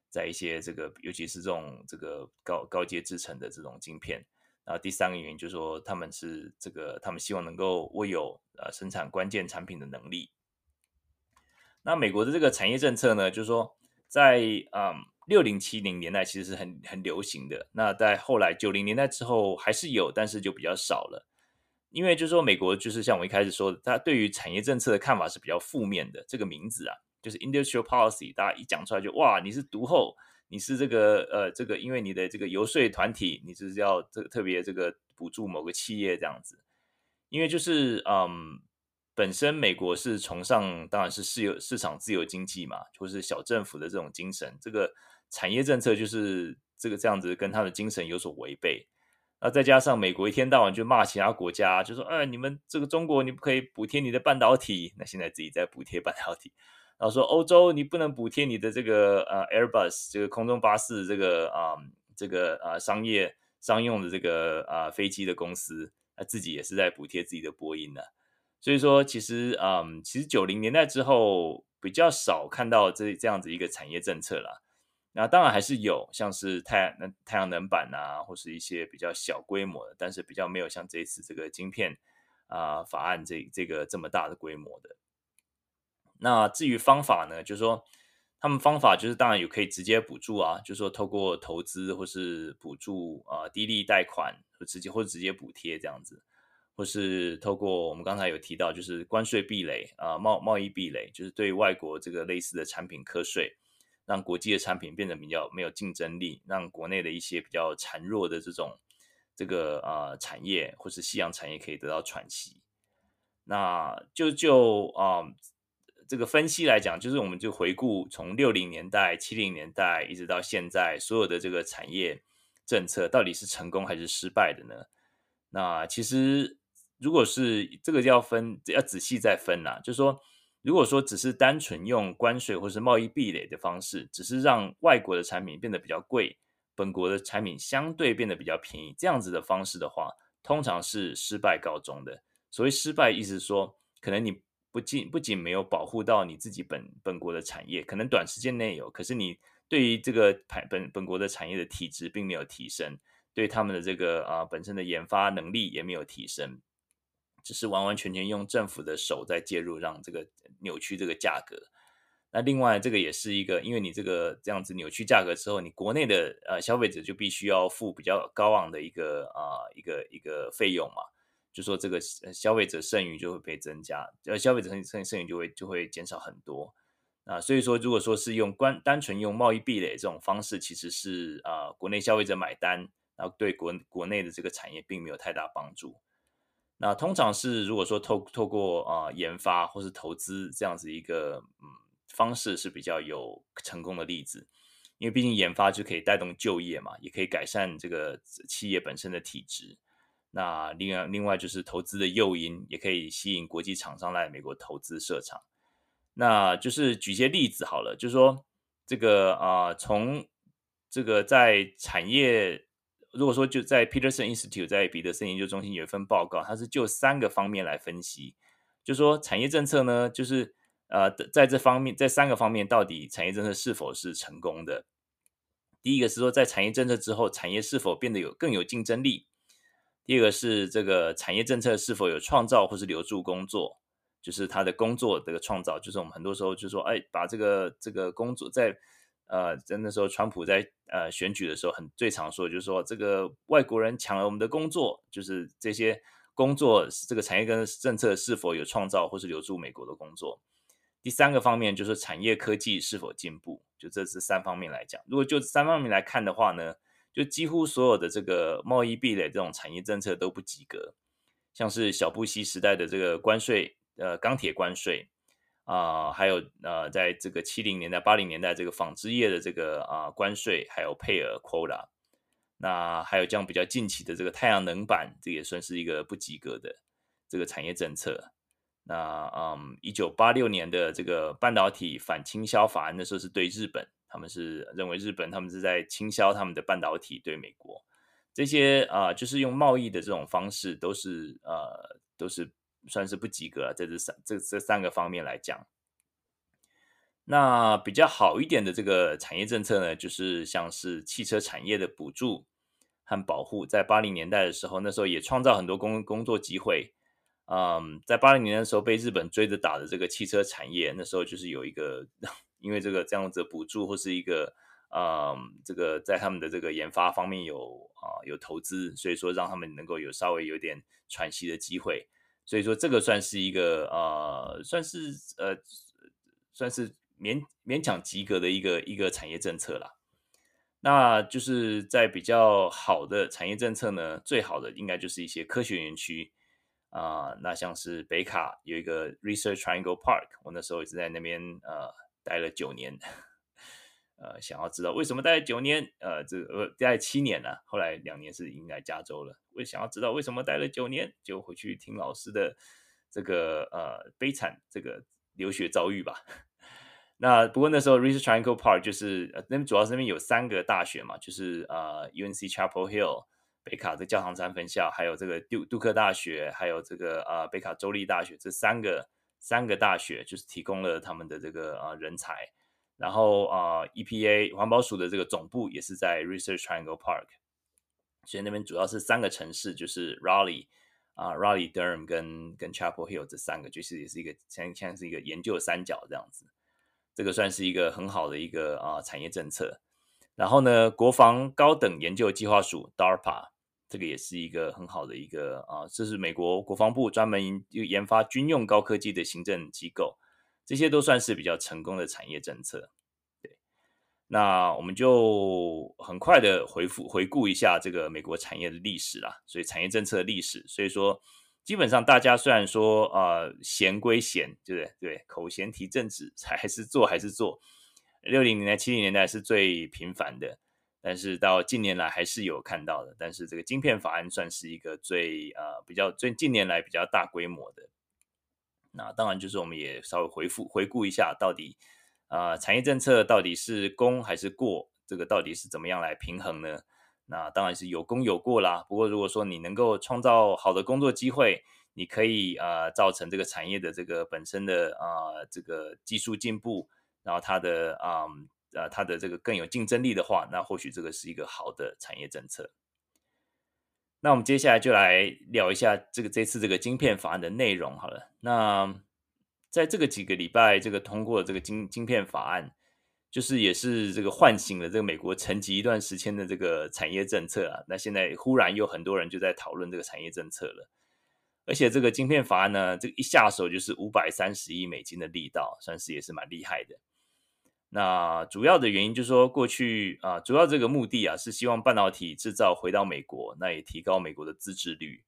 在一些这个尤其是这种这个高高阶制成的这种晶片。然后第三个原因就是说，他们是这个，他们希望能够握有呃生产关键产品的能力。那美国的这个产业政策呢，就是说在嗯六零七零年代其实是很很流行的。那在后来九零年代之后还是有，但是就比较少了。因为就是说美国就是像我一开始说的，他对于产业政策的看法是比较负面的。这个名字啊，就是 industrial policy，大家一讲出来就哇，你是独后。你是这个呃，这个因为你的这个游说团体，你就是要这个特别这个补助某个企业这样子，因为就是嗯，本身美国是崇尚当然是市由市场自由经济嘛，或是小政府的这种精神，这个产业政策就是这个这样子跟他的精神有所违背。那再加上美国一天到晚就骂其他国家，就说哎，你们这个中国你不可以补贴你的半导体，那现在自己在补贴半导体。然后说欧洲，你不能补贴你的这个呃 Airbus 这个空中巴士这个啊、呃、这个啊、商业商用的这个啊、呃、飞机的公司，那自己也是在补贴自己的波音的。所以说，其实啊、其实九零年代之后比较少看到这这样子一个产业政策了。那当然还是有，像是太阳能太阳能板啊，或是一些比较小规模的，但是比较没有像这一次这个晶片啊、法案这这个这么大的规模的。那至于方法呢，就是说他们方法就是当然有可以直接补助啊，就是说透过投资或是补助啊、低利贷款或直接或者直接补贴这样子，或是透过我们刚才有提到就是关税壁垒啊贸贸易壁垒，就是对外国这个类似的产品课税，让国际的产品变得比较没有竞争力，让国内的一些比较孱弱的这种这个啊、呃、产业或是夕阳产业可以得到喘息。那就就啊。这个分析来讲，就是我们就回顾从六零年代、七零年代一直到现在，所有的这个产业政策到底是成功还是失败的呢？那其实如果是这个要分，要仔细再分呐、就是说，如果说只是单纯用关税或是贸易壁垒的方式，只是让外国的产品变得比较贵，本国的产品相对变得比较便宜，这样子的方式的话，通常是失败告终的。所谓失败，意思说，可能你。不仅不仅没有保护到你自己本本国的产业，可能短时间内有，可是你对于这个本本国的产业的体质并没有提升，对他们的这个啊、本身的研发能力也没有提升，只是完完全全用政府的手在介入，让这个扭曲这个价格。那另外这个也是一个，因为你这个这样子扭曲价格之后，你国内的呃消费者就必须要付比较高昂的一个啊、一个一个费用嘛。就说这个消费者剩余就会被增加，呃，消费者剩剩剩余就会就会减少很多啊。所以说，如果说是用关单纯用贸易壁垒这种方式，其实是啊、国内消费者买单，然后对国国内的这个产业并没有太大帮助。那通常是如果说透透过啊、研发或是投资这样子一个嗯方式是比较有成功的例子，因为毕竟研发就可以带动就业嘛，也可以改善这个企业本身的体质。那另外，另外就是投资的诱因，也可以吸引国际厂商来美国投资设厂。那就是举些例子好了，就是说这个啊、从这个在产业，如果说就在 Peterson Institute 在彼得森研究中心有一份报告，它是就三个方面来分析，就说产业政策呢，就是呃，在这方面，在三个方面到底产业政策是否是成功的？第一个是说，在产业政策之后，产业是否变得有更有竞争力？第二个是这个产业政策是否有创造或是留住工作，就是他的工作这个创造，就是我们很多时候就说，哎，把这个这个工作在呃，在那时候川普在呃选举的时候很最常说就是说，这个外国人抢了我们的工作，就是这些工作这个产业跟政策是否有创造或是留住美国的工作。第三个方面就是产业科技是否进步，就这是三方面来讲。如果就三方面来看的话呢，就几乎所有的这个贸易壁垒这种产业政策都不及格，像是小布希时代的这个关税，呃，钢铁关税啊、还有呃，在这个七零年代、八零年代这个纺织业的这个啊、关税，还有配额 quota，那还有这样比较近期的这个太阳能板，这也算是一个不及格的。这个产业政策。那嗯，一九八六年的这个半导体反倾销法案，那时候是对日本，他们是认为日本他们是在倾销他们的半导体对美国，这些啊、就是用贸易的这种方式，都是呃，都是算是不及格，在这三这这三个方面来讲。那比较好一点的这个产业政策呢，就是像是汽车产业的补助和保护，在八零年代的时候，那时候也创造很多工工作机会。嗯，在八零年的时候被日本追着打的这个汽车产业，那时候就是有一个，因为这个这样子的补助或是一个，嗯，这个在他们的这个研发方面有啊有投资，所以说让他们能够有稍微有点喘息的机会，所以说这个算是一个呃，算是呃，算是勉勉强及格的一个一个产业政策啦。那就是在比较好的产业政策呢，最好的应该就是一些科学园区。啊、那像是北卡有一个 Research Triangle Park，我那时候一直在那边呃待了九年，呃，想要知道为什么待了九年，呃，这呃待了七年呢、后来两年是移来加州了。我想要知道为什么待了九年，就回去听老师的这个呃悲惨这个留学遭遇吧。那不过那时候 Research Triangle Park 就是那边主要是那边有三个大学嘛，就是呃 UNC Chapel Hill。北卡的教堂山分校，还有这个杜杜克大学，还有这个呃北卡州立大学，这三个三个大学就是提供了他们的这个呃人才。然后啊、EPA 环保署的这个总部也是在 Research Triangle Park，所以那边主要是三个城市，就是 Raleigh 啊、Raleigh Durham 跟跟 Chapel Hill 这三个，就是也是一个像像是一个研究三角这样子。这个算是一个很好的一个啊、产业政策。然后呢，国防高等研究计划署 DARPA。这个也是一个很好的一个啊，这是美国国防部专门研发军用高科技的行政机构，这些都算是比较成功的产业政策。对，那我们就很快的回复回顾一下这个美国产业的历史啦。所以产业政策的历史，所以说基本上大家虽然说啊闲归闲，对不对？对，口嫌体正直，还是做还是做。六零年代、七零年代是最频繁的。但是到近年来还是有看到的，但是这个晶片法案算是一个最呃比较最近年来比较大规模的。那当然就是我们也稍微回复回顾一下，到底啊、产业政策到底是功还是过，这个到底是怎么样来平衡呢？那当然是有功有过啦。不过如果说你能够创造好的工作机会，你可以啊、造成这个产业的这个本身的啊、这个技术进步，然后它的啊。呃呃，它的这个更有竞争力的话，那或许这个是一个好的产业政策。那我们接下来就来聊一下这个这次这个晶片法案的内容好了。那在这个几个礼拜，这个通过这个晶晶片法案，就是也是这个唤醒了这个美国沉寂一段时间的这个产业政策啊。那现在忽然有很多人就在讨论这个产业政策了，而且这个晶片法案呢，这个一下手就是五百三十亿美金的力道，算是也是蛮厉害的。那主要的原因就是说，过去啊，主要这个目的啊，是希望半导体制造回到美国，那也提高美国的自制率。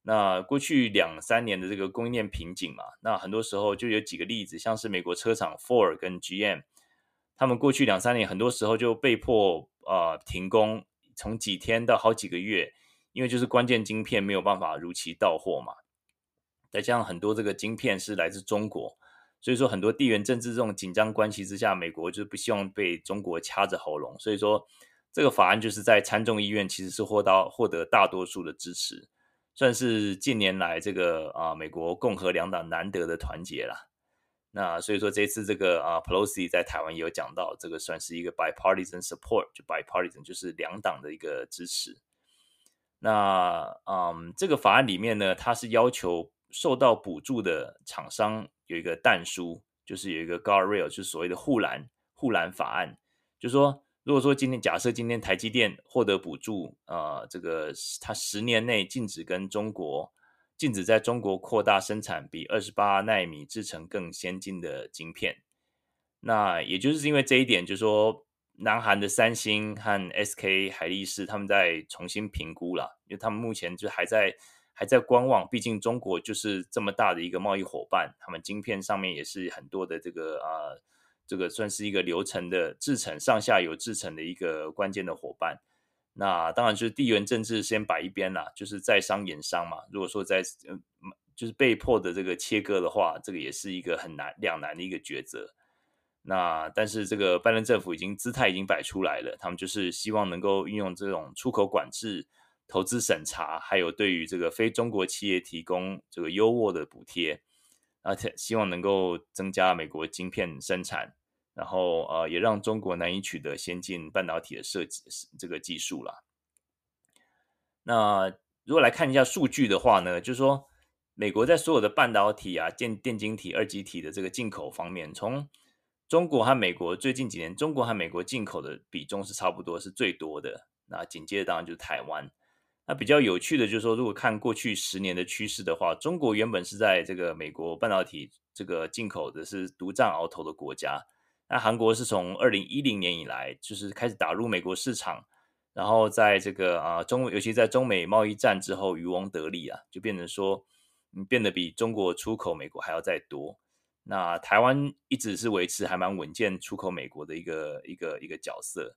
那过去两三年的这个供应链瓶颈嘛，那很多时候就有几个例子，像是美国车厂 Ford 跟 GM，他们过去两三年很多时候就被迫啊停工，从几天到好几个月，因为就是关键晶片没有办法如期到货嘛。再加上很多这个晶片是来自中国。所以说，很多地缘政治这种紧张关系之下，美国就是不希望被中国掐着喉咙。所以说，这个法案就是在参众议院其实是获到获得大多数的支持，算是近年来这个啊美国共和两党难得的团结啦。那所以说，这次这个啊 Pelosi 在台湾也有讲到，这个算是一个 bipartisan support，就 bipartisan 就是两党的一个支持。那嗯，这个法案里面呢，它是要求受到补助的厂商。有一个但书，就是有一个 guardrail，就是所谓的护栏护栏法案。就说，如果说今天假设今天台积电获得补助，呃，这个它十年内禁止跟中国禁止在中国扩大生产比二十八纳米制程更先进的晶片。那也就是因为这一点，就说，南韩的三星和 SK 海力士他们在重新评估了，因为他们目前就还在。还在观望，毕竟中国就是这么大的一个贸易伙伴，他们晶片上面也是很多的这个啊、呃，这个算是一个流程的制程上下游制程的一个关键的伙伴。那当然就是地缘政治先摆一边啦，就是在商言商嘛。如果说在就是被迫的这个切割的话，这个也是一个很难两难的一个抉择。那但是这个拜登政府已经姿态已经摆出来了，他们就是希望能够运用这种出口管制、投资审查，还有对于这个非中国企业提供这个优渥的补贴，而且希望能够增加美国晶片生产，然后呃也让中国难以取得先进半导体的设计这个技术了。那如果来看一下数据的话呢，就是说美国在所有的半导体啊、电电晶体、二极体的这个进口方面，从中国和美国最近几年，中国和美国进口的比重是差不多，是最多的。那紧接着当然就是台湾。那比较有趣的就是说，如果看过去十年的趋势的话，中国原本是在这个美国半导体这个进口的是独占鳌头的国家。那韩国是从二零一零年以来，就是开始打入美国市场，然后在这个啊中，尤其在中美贸易战之后渔翁得利啊，就变成说，变得比中国出口美国还要再多。那台湾一直是维持还蛮稳健出口美国的一个一个一个角色，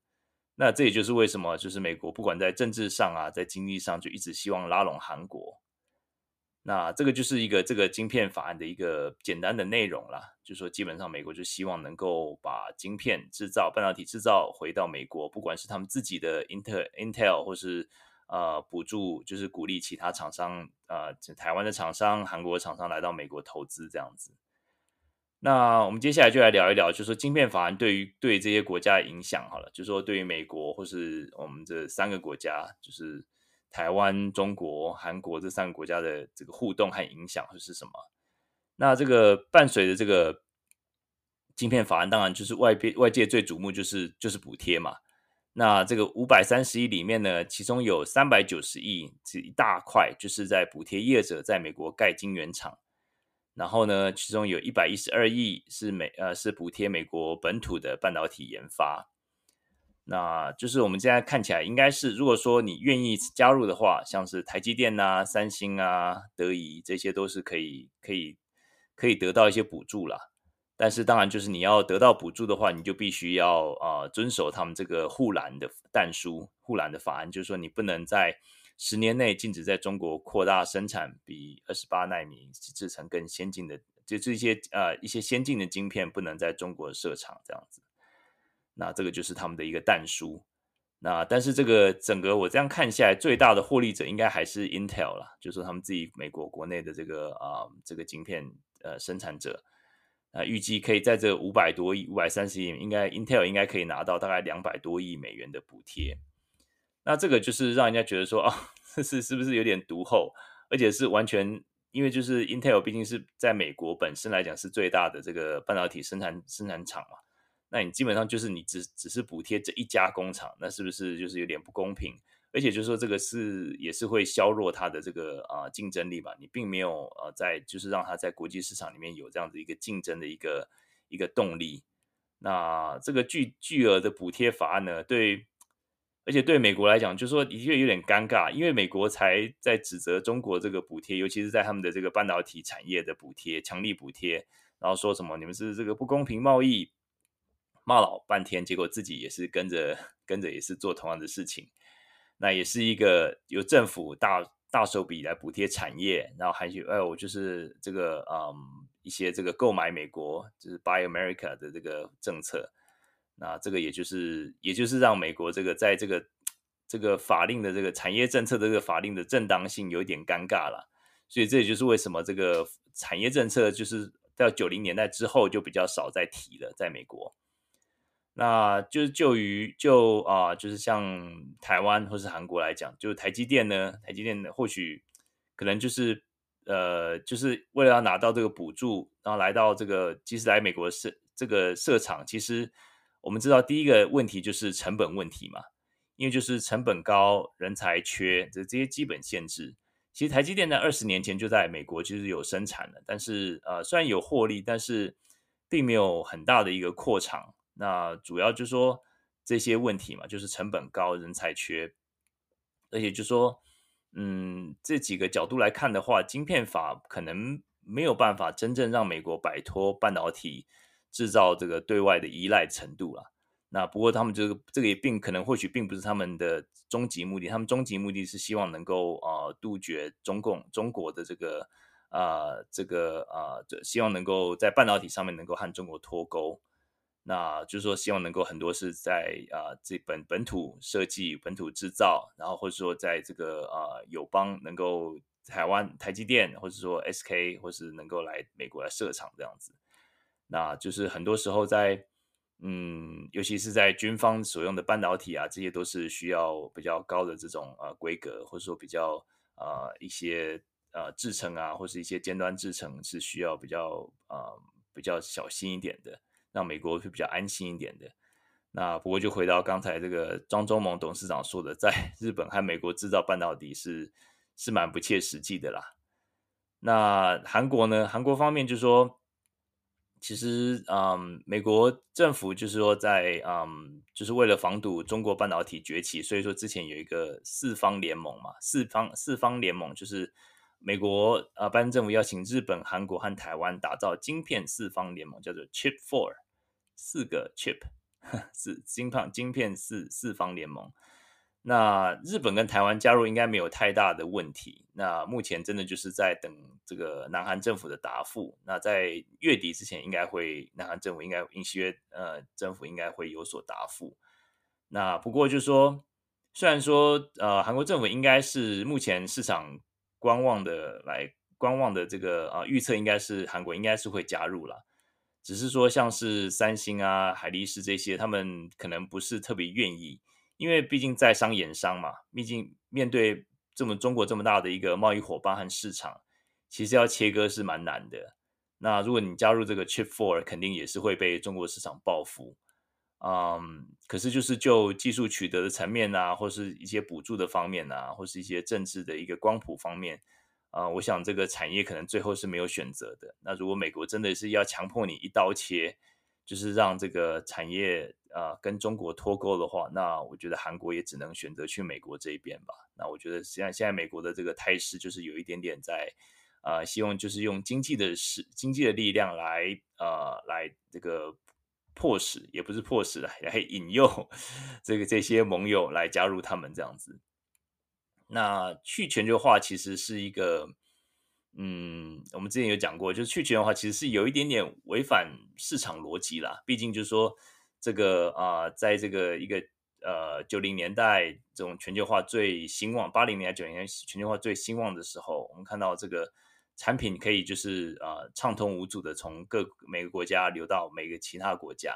那这也就是为什么就是美国不管在政治上啊，在经济上就一直希望拉拢韩国。那这个就是一个这个晶片法案的一个简单的内容啦，就是说基本上美国就希望能够把晶片制造、半导体制造回到美国，不管是他们自己的 Intel、Intel 或是呃补助，就是鼓励其他厂商呃台湾的厂商、韩国的厂商来到美国投资这样子。那我们接下来就来聊一聊，就是说晶片法案对于对这些国家的影响好了，就是说对于美国或是我们这三个国家，就是台湾、中国、韩国这三个国家的这个互动和影响会是什么？那这个伴随着这个晶片法案，当然就是外边外界最瞩目就是就是补贴嘛。那这个五百三十亿里面呢，其中有三百九十亿这一大块，就是在补贴业者在美国盖晶圆厂。然后呢，其中有一百一十二亿是美呃是补贴美国本土的半导体研发，那就是我们现在看起来应该是，如果说你愿意加入的话，像是台积电啊、三星啊、德仪这些都是可以可以可以得到一些补助啦。但是当然就是你要得到补助的话，你就必须要啊、呃、遵守他们这个护栏的但书护栏的法案，就是说你不能在。十年内禁止在中国扩大生产比二十八纳米制程更先进的，就这些呃一些先进的晶片不能在中国设厂这样子。那这个就是他们的一个但书。那但是这个整个我这样看下来，最大的获利者应该还是 Intel 啦，就是他们自己美国国内的这个啊、这个晶片呃生产者。啊、呃，预计可以在这五百多亿、五百三十亿，应该 Intel 应该可以拿到大概两百多亿美元的补贴。那这个就是让人家觉得说啊，这是是不是有点独厚，而且是完全因为就是 Intel 毕竟是在美国本身来讲是最大的这个半导体生产生产厂嘛，那你基本上就是你只只是补贴这一家工厂，那是不是就是有点不公平？而且就是说这个是也是会削弱它的这个啊、竞争力吧？你并没有呃在就是让它在国际市场里面有这样子一个竞争的一个一个动力。那这个巨巨额的补贴法案呢，对。而且对美国来讲，就说的确有点尴尬，因为美国才在指责中国这个补贴，尤其是在他们的这个半导体产业的补贴，强力补贴，然后说什么你们是这个不公平贸易，骂老半天，结果自己也是跟着跟着也是做同样的事情，那也是一个由政府大大手笔来补贴产业，然后还有哎，我就是这个嗯一些这个购买美国就是 Buy America 的这个政策。那这个也就是，也就是让美国这个在这个这个法令的这个产业政策的这个法令的正当性有一点尴尬了，所以这也就是为什么这个产业政策就是到九零年代之后就比较少再提了，在美国。那就是就于就啊，就是像台湾或是韩国来讲，就台积电呢，台积电或许可能就是呃，就是为了要拿到这个补助，然后来到这个即使来美国设这个设厂，其实。我们知道第一个问题就是成本问题嘛，因为就是成本高、人才缺，这这些基本限制。其实台积电在二十年前就在美国其实有生产了，但是呃虽然有获利，但是并没有很大的一个扩厂。那主要就是说这些问题嘛，就是成本高、人才缺，而且就说嗯这几个角度来看的话，晶片法可能没有办法真正让美国摆脱半导体。制造这个对外的依赖程度了，那不过他们这个这个也并可能或许并不是他们的终极目的，他们终极目的是希望能够啊、杜绝中共中国的这个啊、这个啊，这、希望能够在半导体上面能够和中国脱钩。那就是说，希望能够很多是在啊、这本本土设计、本土制造，然后或者说在这个啊、友邦能够台湾台积电，或者说 SK，或是能够来美国来设厂这样子。那就是很多时候在嗯，尤其是在军方所用的半导体啊，这些都是需要比较高的这种呃规格，或者说比较呃一些呃制程啊，或是一些尖端制程是需要比较呃比较小心一点的。让美国会比较安心一点的。那不过就回到刚才这个张忠谋董事长说的，在 日本和美国制造半导体是是蛮不切实际的啦。那韩国呢？韩国方面就说，其实嗯，美国政府就是说在嗯，就是为了防堵中国半导体崛起，所以说之前有一个四方联盟嘛，四方四方联盟就是。美国啊，拜登政府邀请日本、韩国和台湾打造晶片四方联盟，叫做 Chip Four，四个 Chip 是晶片晶片四四方联盟。那日本跟台湾加入应该没有太大的问题。那目前真的就是在等这个南韩政府的答复。那在月底之前，应该会南韩政府应该尹锡悦呃政府应该会有所答复。那不过就是说，虽然说呃韩国政府应该是目前市场。观望的来观望的这个啊预测应该是韩国应该是会加入了，只是说像是三星啊、海力士这些，他们可能不是特别愿意，因为毕竟在商言商嘛，毕竟面对这么中国这么大的一个贸易伙伴和市场，其实要切割是蛮难的。那如果你加入这个 Chip Four，肯定也是会被中国市场报复。嗯，可是就是就技术取得的层面啊，或是一些补助的方面啊，或是一些政治的一个光谱方面啊，我想这个产业可能最后是没有选择的。那如果美国真的是要强迫你一刀切，就是让这个产业啊跟中国脱钩的话，那我觉得韩国也只能选择去美国这一边吧。那我觉得现在现在美国的这个态势就是有一点点在啊，希望就是用经济的势经济的力量来啊来这个。迫使也不是迫使 来引诱这个这些盟友来加入他们这样子。那去全球化其实是一个，嗯，我们之前有讲过，就是去全球化其实是有一点点违反市场逻辑啦。毕竟就是说，这个啊、在这个一个呃九零年代这种全球化最兴旺，八零年代九零年全球化最兴旺的时候，我们看到这个。产品可以就是呃畅通无阻的从各每个国家流到每个其他国家，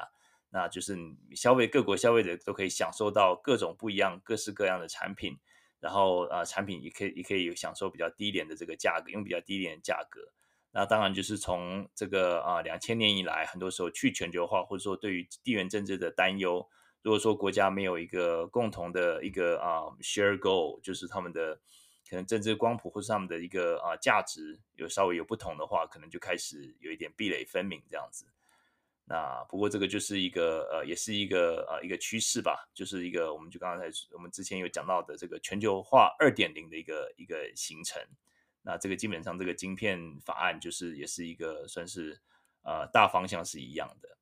那就是消费各国消费者都可以享受到各种不一样、各式各样的产品，然后呃产品也可以也可以有享受比较低廉的这个价格，用比较低廉的价格。那当然就是从这个啊两千年以来，很多时候去全球化或者说对于地缘政治的担忧，如果说国家没有一个共同的一个啊 share goal，就是他们的。可能政治光谱或是他们的一个啊价值有稍微有不同的话，可能就开始有一点壁垒分明这样子。那不过这个就是一个呃，也是一个呃一个趋势吧，就是一个我们就刚才我们之前有讲到的这个全球化二点零的一个一个形成。那这个基本上这个晶片法案就是也是一个算是呃大方向是一样的。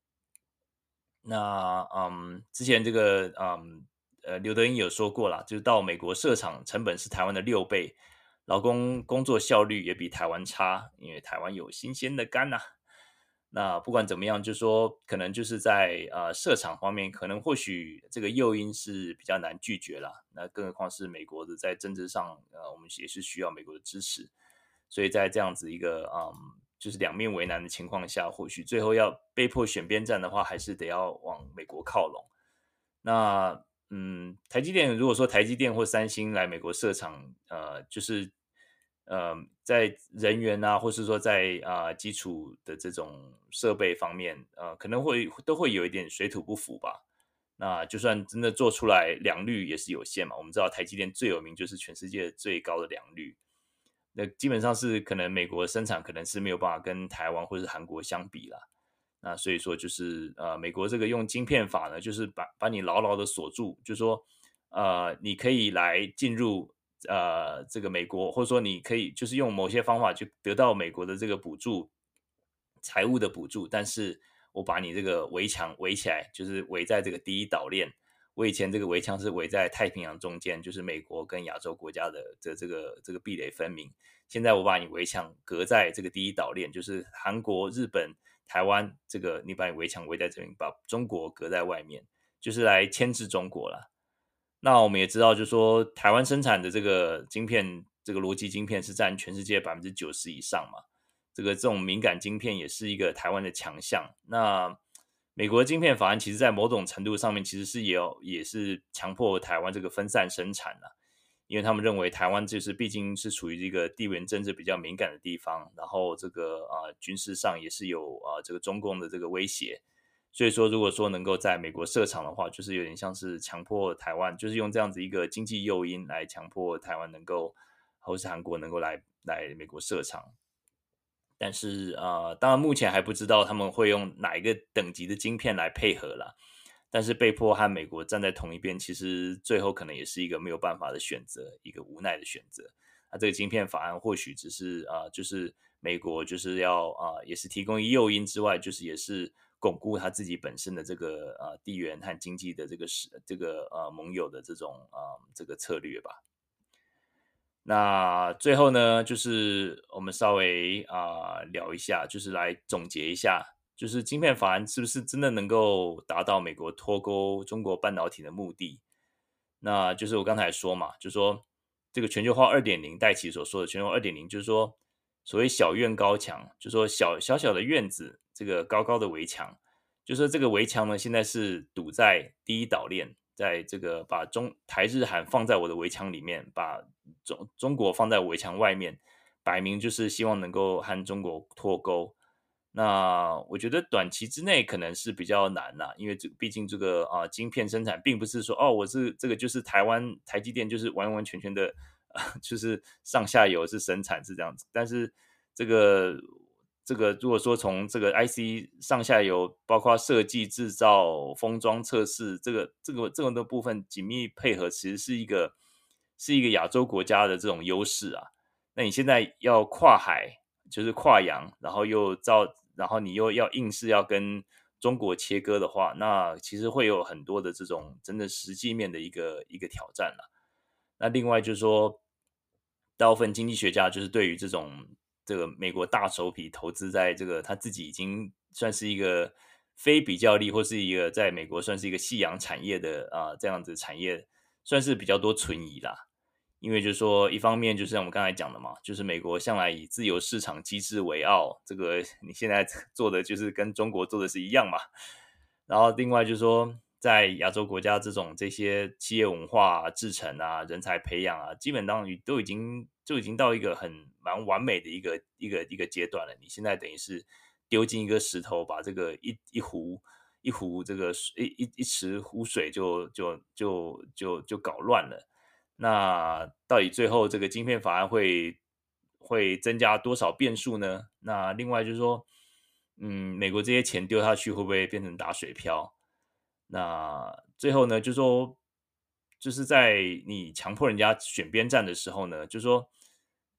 那嗯，之前这个嗯。呃，刘德英有说过啦，就是到美国设厂成本是台湾的六倍，劳工工作效率也比台湾差，因为台湾有新鲜的肝呐、那不管怎么样，就是说可能就是在呃设厂方面，可能或许这个诱因是比较难拒绝啦。那更何况是美国的在政治上，呃，我们也是需要美国的支持。所以在这样子一个嗯，就是两面为难的情况下，或许最后要被迫选边站的话，还是得要往美国靠拢。那。嗯，台积电如果说台积电或三星来美国设厂，呃，就是呃，在人员啊，或是说在啊、基础的这种设备方面，呃，可能会都会有一点水土不服吧。那就算真的做出来良率也是有限嘛。我们知道台积电最有名就是全世界最高的良率，那基本上是可能美国生产可能是没有办法跟台湾或是韩国相比啦。那所以说就是呃，美国这个用晶片法呢，就是把把你牢牢的锁住，就说呃，你可以来进入呃这个美国，或者说你可以就是用某些方法去得到美国的这个补助，财务的补助，但是我把你这个围墙围起来，就是围在这个第一岛链，我以前这个围墙是围在太平洋中间，就是美国跟亚洲国家的这这个这个壁垒分明。现在我把你围墙隔在这个第一岛链，就是韩国、日本、台湾，这个你把你围墙围在这边，把中国隔在外面，就是来牵制中国了。那我们也知道，就是说台湾生产的这个晶片，这个逻辑晶片是占全世界百分之九十以上嘛。这个这种敏感晶片也是一个台湾的强项。那美国的晶片法案，其实在某种程度上面，其实是也有也是强迫台湾这个分散生产了，因为他们认为台湾就是毕竟是处于这个地缘政治比较敏感的地方，然后这个啊、军事上也是有啊、这个中共的这个威胁，所以说如果说能够在美国设厂的话，就是有点像是强迫台湾，就是用这样子一个经济诱因来强迫台湾能够或是韩国能够来来美国设厂。但是啊、呃，当然目前还不知道他们会用哪一个等级的晶片来配合啦。但是被迫和美国站在同一边，其实最后可能也是一个没有办法的选择，一个无奈的选择。那这个晶片法案或许只是啊、就是美国就是要啊、也是提供诱因之外，就是也是巩固他自己本身的这个啊、呃、地缘和经济的这个是这个呃盟友的这种啊、这个策略吧。那最后呢，就是我们稍微啊、聊一下，就是来总结一下，就是晶片法案是不是真的能够达到美国脱钩中国半导体的目的？那就是我刚才说嘛，就说这个全球化二点零，戴琪所说的全球化二点零，就是说所谓小院高墙，就说小小小的院子，这个高高的围墙，就说这个围墙呢，现在是堵在第一岛链。在这个把中台日韩放在我的围墙里面，把中中国放在围墙外面，摆明就是希望能够和中国脱钩。那我觉得短期之内可能是比较难啦，因为这毕竟这个啊晶片生产并不是说哦，我是这个就是台湾台积电就是完完全全的，就是上下游是生产是这样子，但是这个。这个如果说从这个 IC 上下游，包括设计、制造、封装、测试，这个这个这么多部分紧密配合，其实是一个是一个亚洲国家的这种优势啊。那你现在要跨海，就是跨洋，然后又造，然后你又要硬是要跟中国切割的话，那其实会有很多的这种真的实际面的一个一个挑战了。那另外就是说，大部分经济学家就是对于这种。这个美国大手笔投资在这个他自己已经算是一个非比较力，或是一个在美国算是一个夕阳产业的啊这样子产业，算是比较多存疑啦。因为就是说，一方面就是像我们刚才讲的嘛，就是美国向来以自由市场机制为傲，这个你现在做的就是跟中国做的是一样嘛。然后另外就是说，在亚洲国家这种这些企业文化、制程啊、人才培养啊，基本上都已经。就已经到一个很蛮完美的一个一个一个阶段了。你现在等于是丢进一个石头，把这个一一壶一壶这个一一一池湖水就就就就就搞乱了。那到底最后这个晶片法案会会增加多少变数呢？那另外就是说，嗯，美国这些钱丢下去会不会变成打水漂？那最后呢，就说。就是在你强迫人家选边站的时候呢，就说，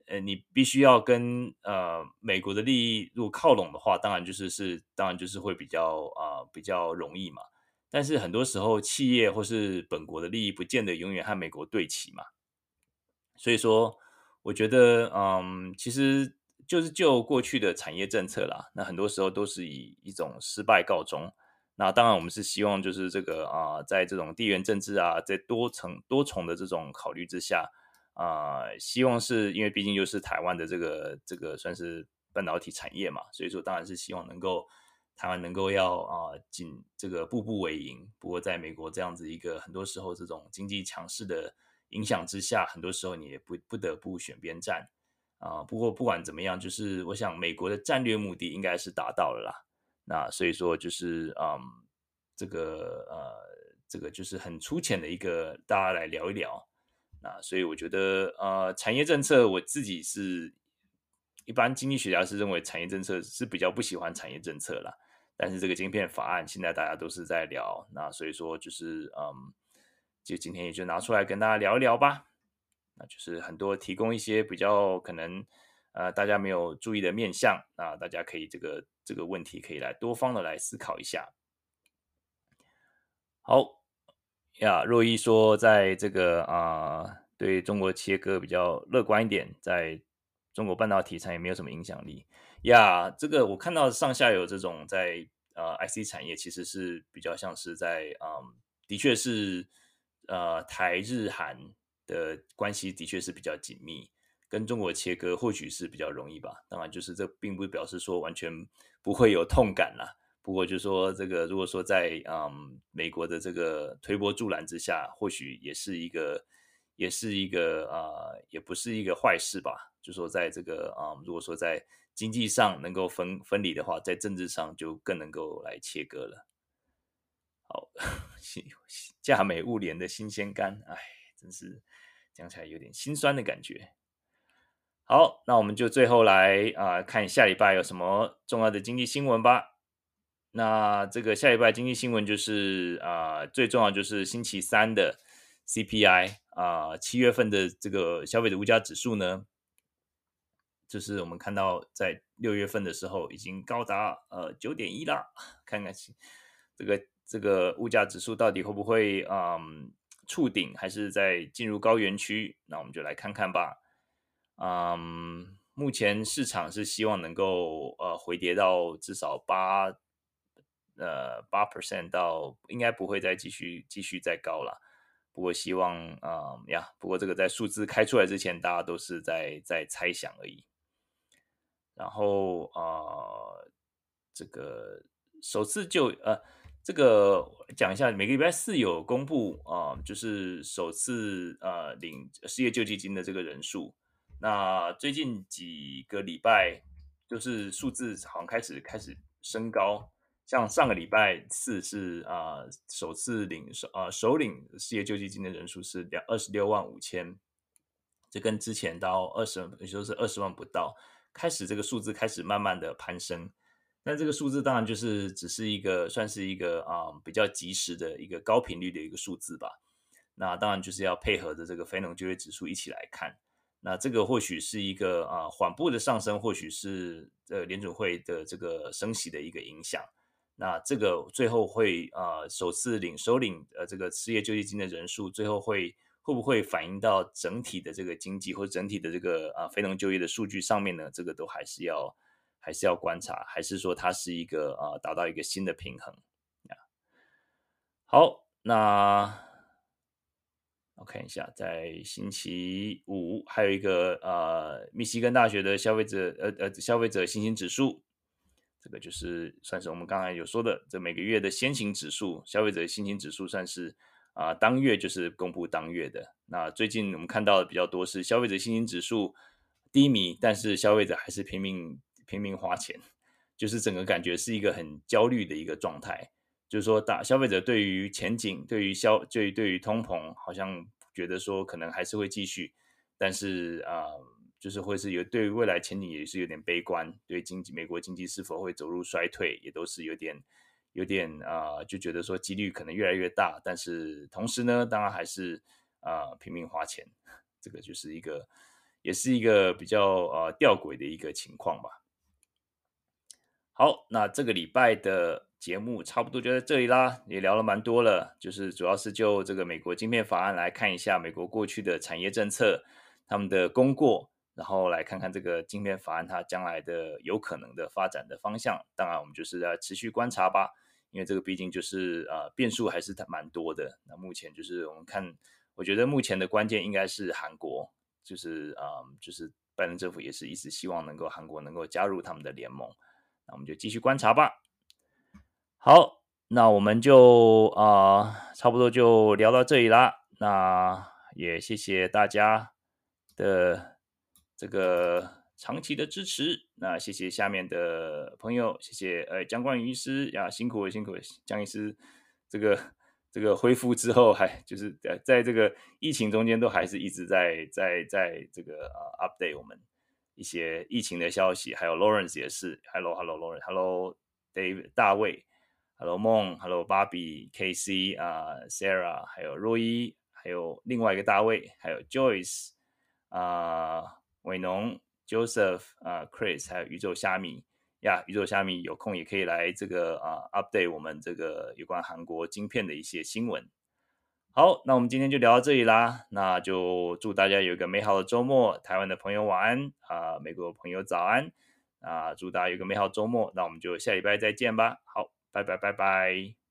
呃，你必须要跟呃美国的利益如果靠拢的话，当然就是是当然就是会比较啊、比较容易嘛。但是很多时候企业或是本国的利益不见得永远和美国对齐嘛。所以说，我觉得嗯，其实就是就过去的产业政策啦，那很多时候都是以一种失败告终。那当然，我们是希望就是这个啊、在这种地缘政治啊，在多层多重的这种考虑之下啊、希望是因为毕竟就是台湾的这个这个算是半导体产业嘛，所以说当然是希望能够台湾能够要啊，仅、这个步步为营。不过在美国这样子一个很多时候这种经济强势的影响之下，很多时候你也不不得不选边站啊、不过不管怎么样，就是我想美国的战略目的应该是达到了啦。那所以说就是嗯，这个呃，这个就是很粗浅的一个，大家来聊一聊。那所以我觉得呃，产业政策我自己是一般经济学家是认为产业政策是比较不喜欢产业政策啦。但是这个晶片法案现在大家都是在聊，那所以说就是嗯，就今天也就拿出来跟大家聊一聊吧。那就是很多提供一些比较可能。呃，大家没有注意的面向，那大家可以这个这个问题可以来多方的来思考一下。好，呀，若一说，在这个啊、呃，对中国切割比较乐观一点，在中国半导体产业没有什么影响力。呀，这个我看到上下游这种在呃 IC 产业，其实是比较像是在嗯、的确是呃台日韩的关系的确是比较紧密，跟中国切割或许是比较容易吧。当然，就是这并不表示说完全不会有痛感啦。不过，就说这个，如果说在嗯美国的这个推波助澜之下，或许也是一个，也是一个啊、也不是一个坏事吧。就说在这个啊、如果说在经济上能够分分离的话，在政治上就更能够来切割了。好，价美物廉的新鲜感，哎，真是讲起来有点心酸的感觉。好，那我们就最后来啊、看下礼拜有什么重要的经济新闻吧。那这个下礼拜经济新闻就是啊、最重要就是星期三的 CPI 啊、呃，七月份的这个消费者物价指数呢，就是我们看到在六月份的时候已经高达呃九点一了，看看这个这个物价指数到底会不会嗯触顶，还是在进入高原区？那我们就来看看吧。嗯，目前市场是希望能够呃回跌到至少八。呃，八 percent 到应该不会再继续继续再高了，不过希望啊、呀，不过这个在数字开出来之前，大家都是在在猜想而已。然后啊、呃，这个首次就呃，这个讲一下，每个礼拜四有公布啊、就是首次呃领失业救济金的这个人数。那最近几个礼拜就是数字好像开始开始升高。像上个礼拜四是啊、首次领首啊首领失业救济金的人数是两二十六万五千，这跟之前到二十，也就是二十万不到，开始这个数字开始慢慢的攀升。那这个数字当然就是只是一个算是一个啊、比较及时的一个高频率的一个数字吧。那当然就是要配合着这个非农就业指数一起来看。那这个或许是一个啊、缓步的上升，或许是呃联准会的这个升息的一个影响。那这个最后会啊首次领收领呃这个失业救济金的人数，最后会会不会反映到整体的这个经济或整体的这个啊、非农就业的数据上面呢？这个都还是要还是要观察，还是说它是一个啊、达到一个新的平衡？好，那我看一下，在星期五还有一个呃密西根大学的消费者呃呃消费者信心指数。这个就是算是我们刚才有说的，这每个月的先行指数，消费者信心指数算是啊、当月就是公布当月的。那最近我们看到的比较多是消费者信心指数低迷，但是消费者还是拼命拼命花钱，就是整个感觉是一个很焦虑的一个状态。就是说，大消费者对于前景、对于消、对对于通膨，好像觉得说可能还是会继续，但是啊。就是会是有对于未来前景也是有点悲观，对经济美国经济是否会走入衰退也都是有点有点啊、就觉得说几率可能越来越大。但是同时呢，当然还是啊、拼命花钱，这个就是一个也是一个比较呃吊诡的一个情况吧。好，那这个礼拜的节目差不多就在这里啦，也聊了蛮多了，就是主要是就这个美国晶片法案来看一下美国过去的产业政策，他们的功过。然后来看看这个晶片法案它将来的有可能的发展的方向。当然，我们就是在持续观察吧，因为这个毕竟就是呃变数还是蛮多的。那目前就是我们看，我觉得目前的关键应该是韩国，就是啊、就是拜登政府也是一直希望能够韩国能够加入他们的联盟。那我们就继续观察吧。好，那我们就啊、差不多就聊到这里啦。那也谢谢大家的。这个长期的支持，那谢谢下面的朋友，谢谢呃江冠宇医师呀，辛苦了辛苦了，江医师，这个这个恢复之后还就是在在这个疫情中间都还是一直在在在这个呃 update 我们一些疫情的消息，还有 Lawrence 也是，Hello Hello Lawrence，Hello Dave 大卫，Hello 梦，Hello Bobby，KC 啊、Sarah，还有若伊，还有另外一个大卫，还有 Joyce 啊、uh,。伟农、Joseph 啊、Chris 还有宇宙虾米呀宇宙虾米有空也可以来这个啊、update 我们这个有关韩国晶片的一些新闻。好，那我们今天就聊到这里啦。那就祝大家有一个美好的周末。台湾的朋友晚安啊，美国朋友早安啊，祝大家有个美好周末。那我们就下礼拜再见吧。好，拜拜拜拜。